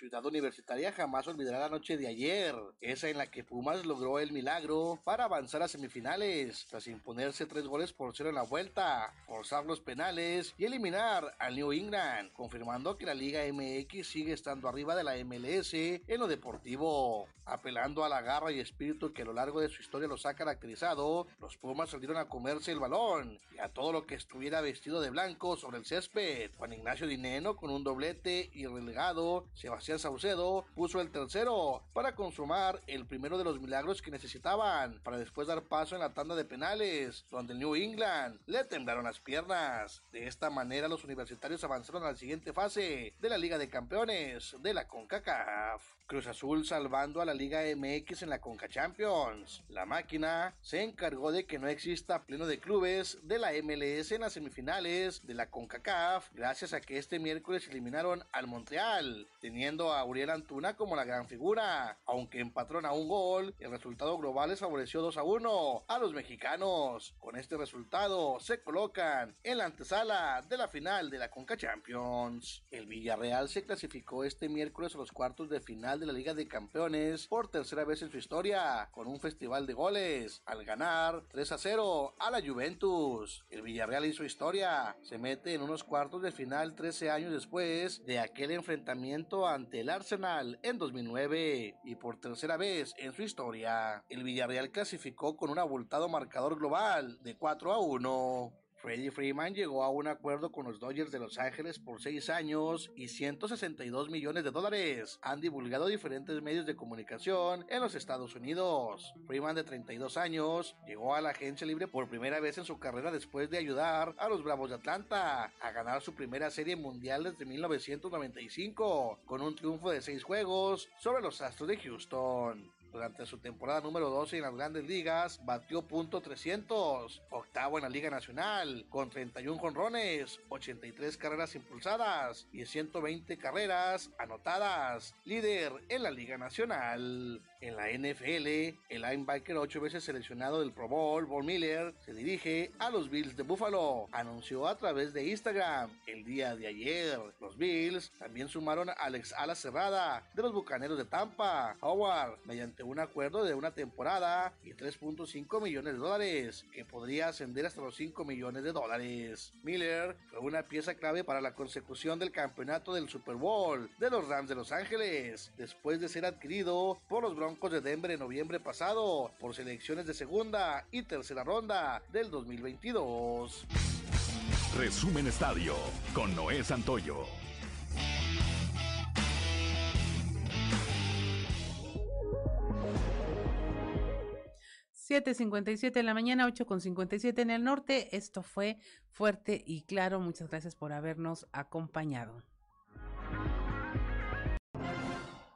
Ciudad Universitaria jamás olvidará la noche de ayer, esa en la que Pumas logró el milagro para avanzar a semifinales, tras imponerse tres goles por cero en la vuelta, forzar los penales y eliminar al New England, confirmando que la Liga MX sigue estando arriba de la MLS en lo deportivo. Apelando a la garra y espíritu que a lo largo de su historia los ha caracterizado, los Pumas salieron a comerse el balón y a todo lo que estuviera vestido de blanco sobre el césped. Juan Ignacio Dineno con un doblete y relegado, Sebastián Saucedo puso el tercero para consumar el primero de los milagros que necesitaban para después dar paso en la tanda de penales, donde el New England le temblaron las piernas. De esta manera los universitarios avanzaron a la siguiente fase de la Liga de Campeones de la CONCACAF. Cruz Azul salvando a la Liga MX en la Conca Champions. La máquina se encargó de que no exista pleno de clubes de la MLS en las semifinales de la CONCACAF, gracias a que este miércoles eliminaron al Montreal, teniendo a Uriel Antuna como la gran figura, aunque empatrón a un gol, el resultado global les favoreció 2 a 1 a los mexicanos. Con este resultado se colocan en la antesala de la final de la Conca Champions. El Villarreal se clasificó este miércoles a los cuartos de final de la Liga de Campeones por tercera vez en su historia, con un festival de goles, al ganar 3 a 0 a la Juventus. El Villarreal hizo historia, se mete en unos cuartos de final 13 años después de aquel enfrentamiento ante el Arsenal en 2009 y por tercera vez en su historia. El Villarreal clasificó con un abultado marcador global de 4 a 1. Freddie Freeman llegó a un acuerdo con los Dodgers de Los Ángeles por seis años y 162 millones de dólares. Han divulgado diferentes medios de comunicación en los Estados Unidos. Freeman, de 32 años, llegó a la agencia libre por primera vez en su carrera después de ayudar a los Bravos de Atlanta a ganar su primera serie mundial desde 1995, con un triunfo de seis juegos sobre los Astros de Houston. Durante su temporada número 12 en las grandes ligas, batió punto .300, octavo en la Liga Nacional, con 31 jonrones, 83 carreras impulsadas y 120 carreras anotadas, líder en la Liga Nacional. En la NFL, el linebacker ocho veces seleccionado del Pro Bowl, Von Miller, se dirige a los Bills de Buffalo. Anunció a través de Instagram el día de ayer. Los Bills también sumaron a Alex Ala Cerrada de los Bucaneros de Tampa, Howard, mediante un acuerdo de una temporada y 3.5 millones de dólares, que podría ascender hasta los 5 millones de dólares. Miller fue una pieza clave para la consecución del campeonato del Super Bowl de los Rams de Los Ángeles, después de ser adquirido por los Broncos de Denver en noviembre pasado por selecciones de segunda y tercera ronda del 2022. Resumen Estadio con Noé Santoyo. 7.57 de la mañana, 8.57 en el norte. Esto fue fuerte y claro. Muchas gracias por habernos acompañado.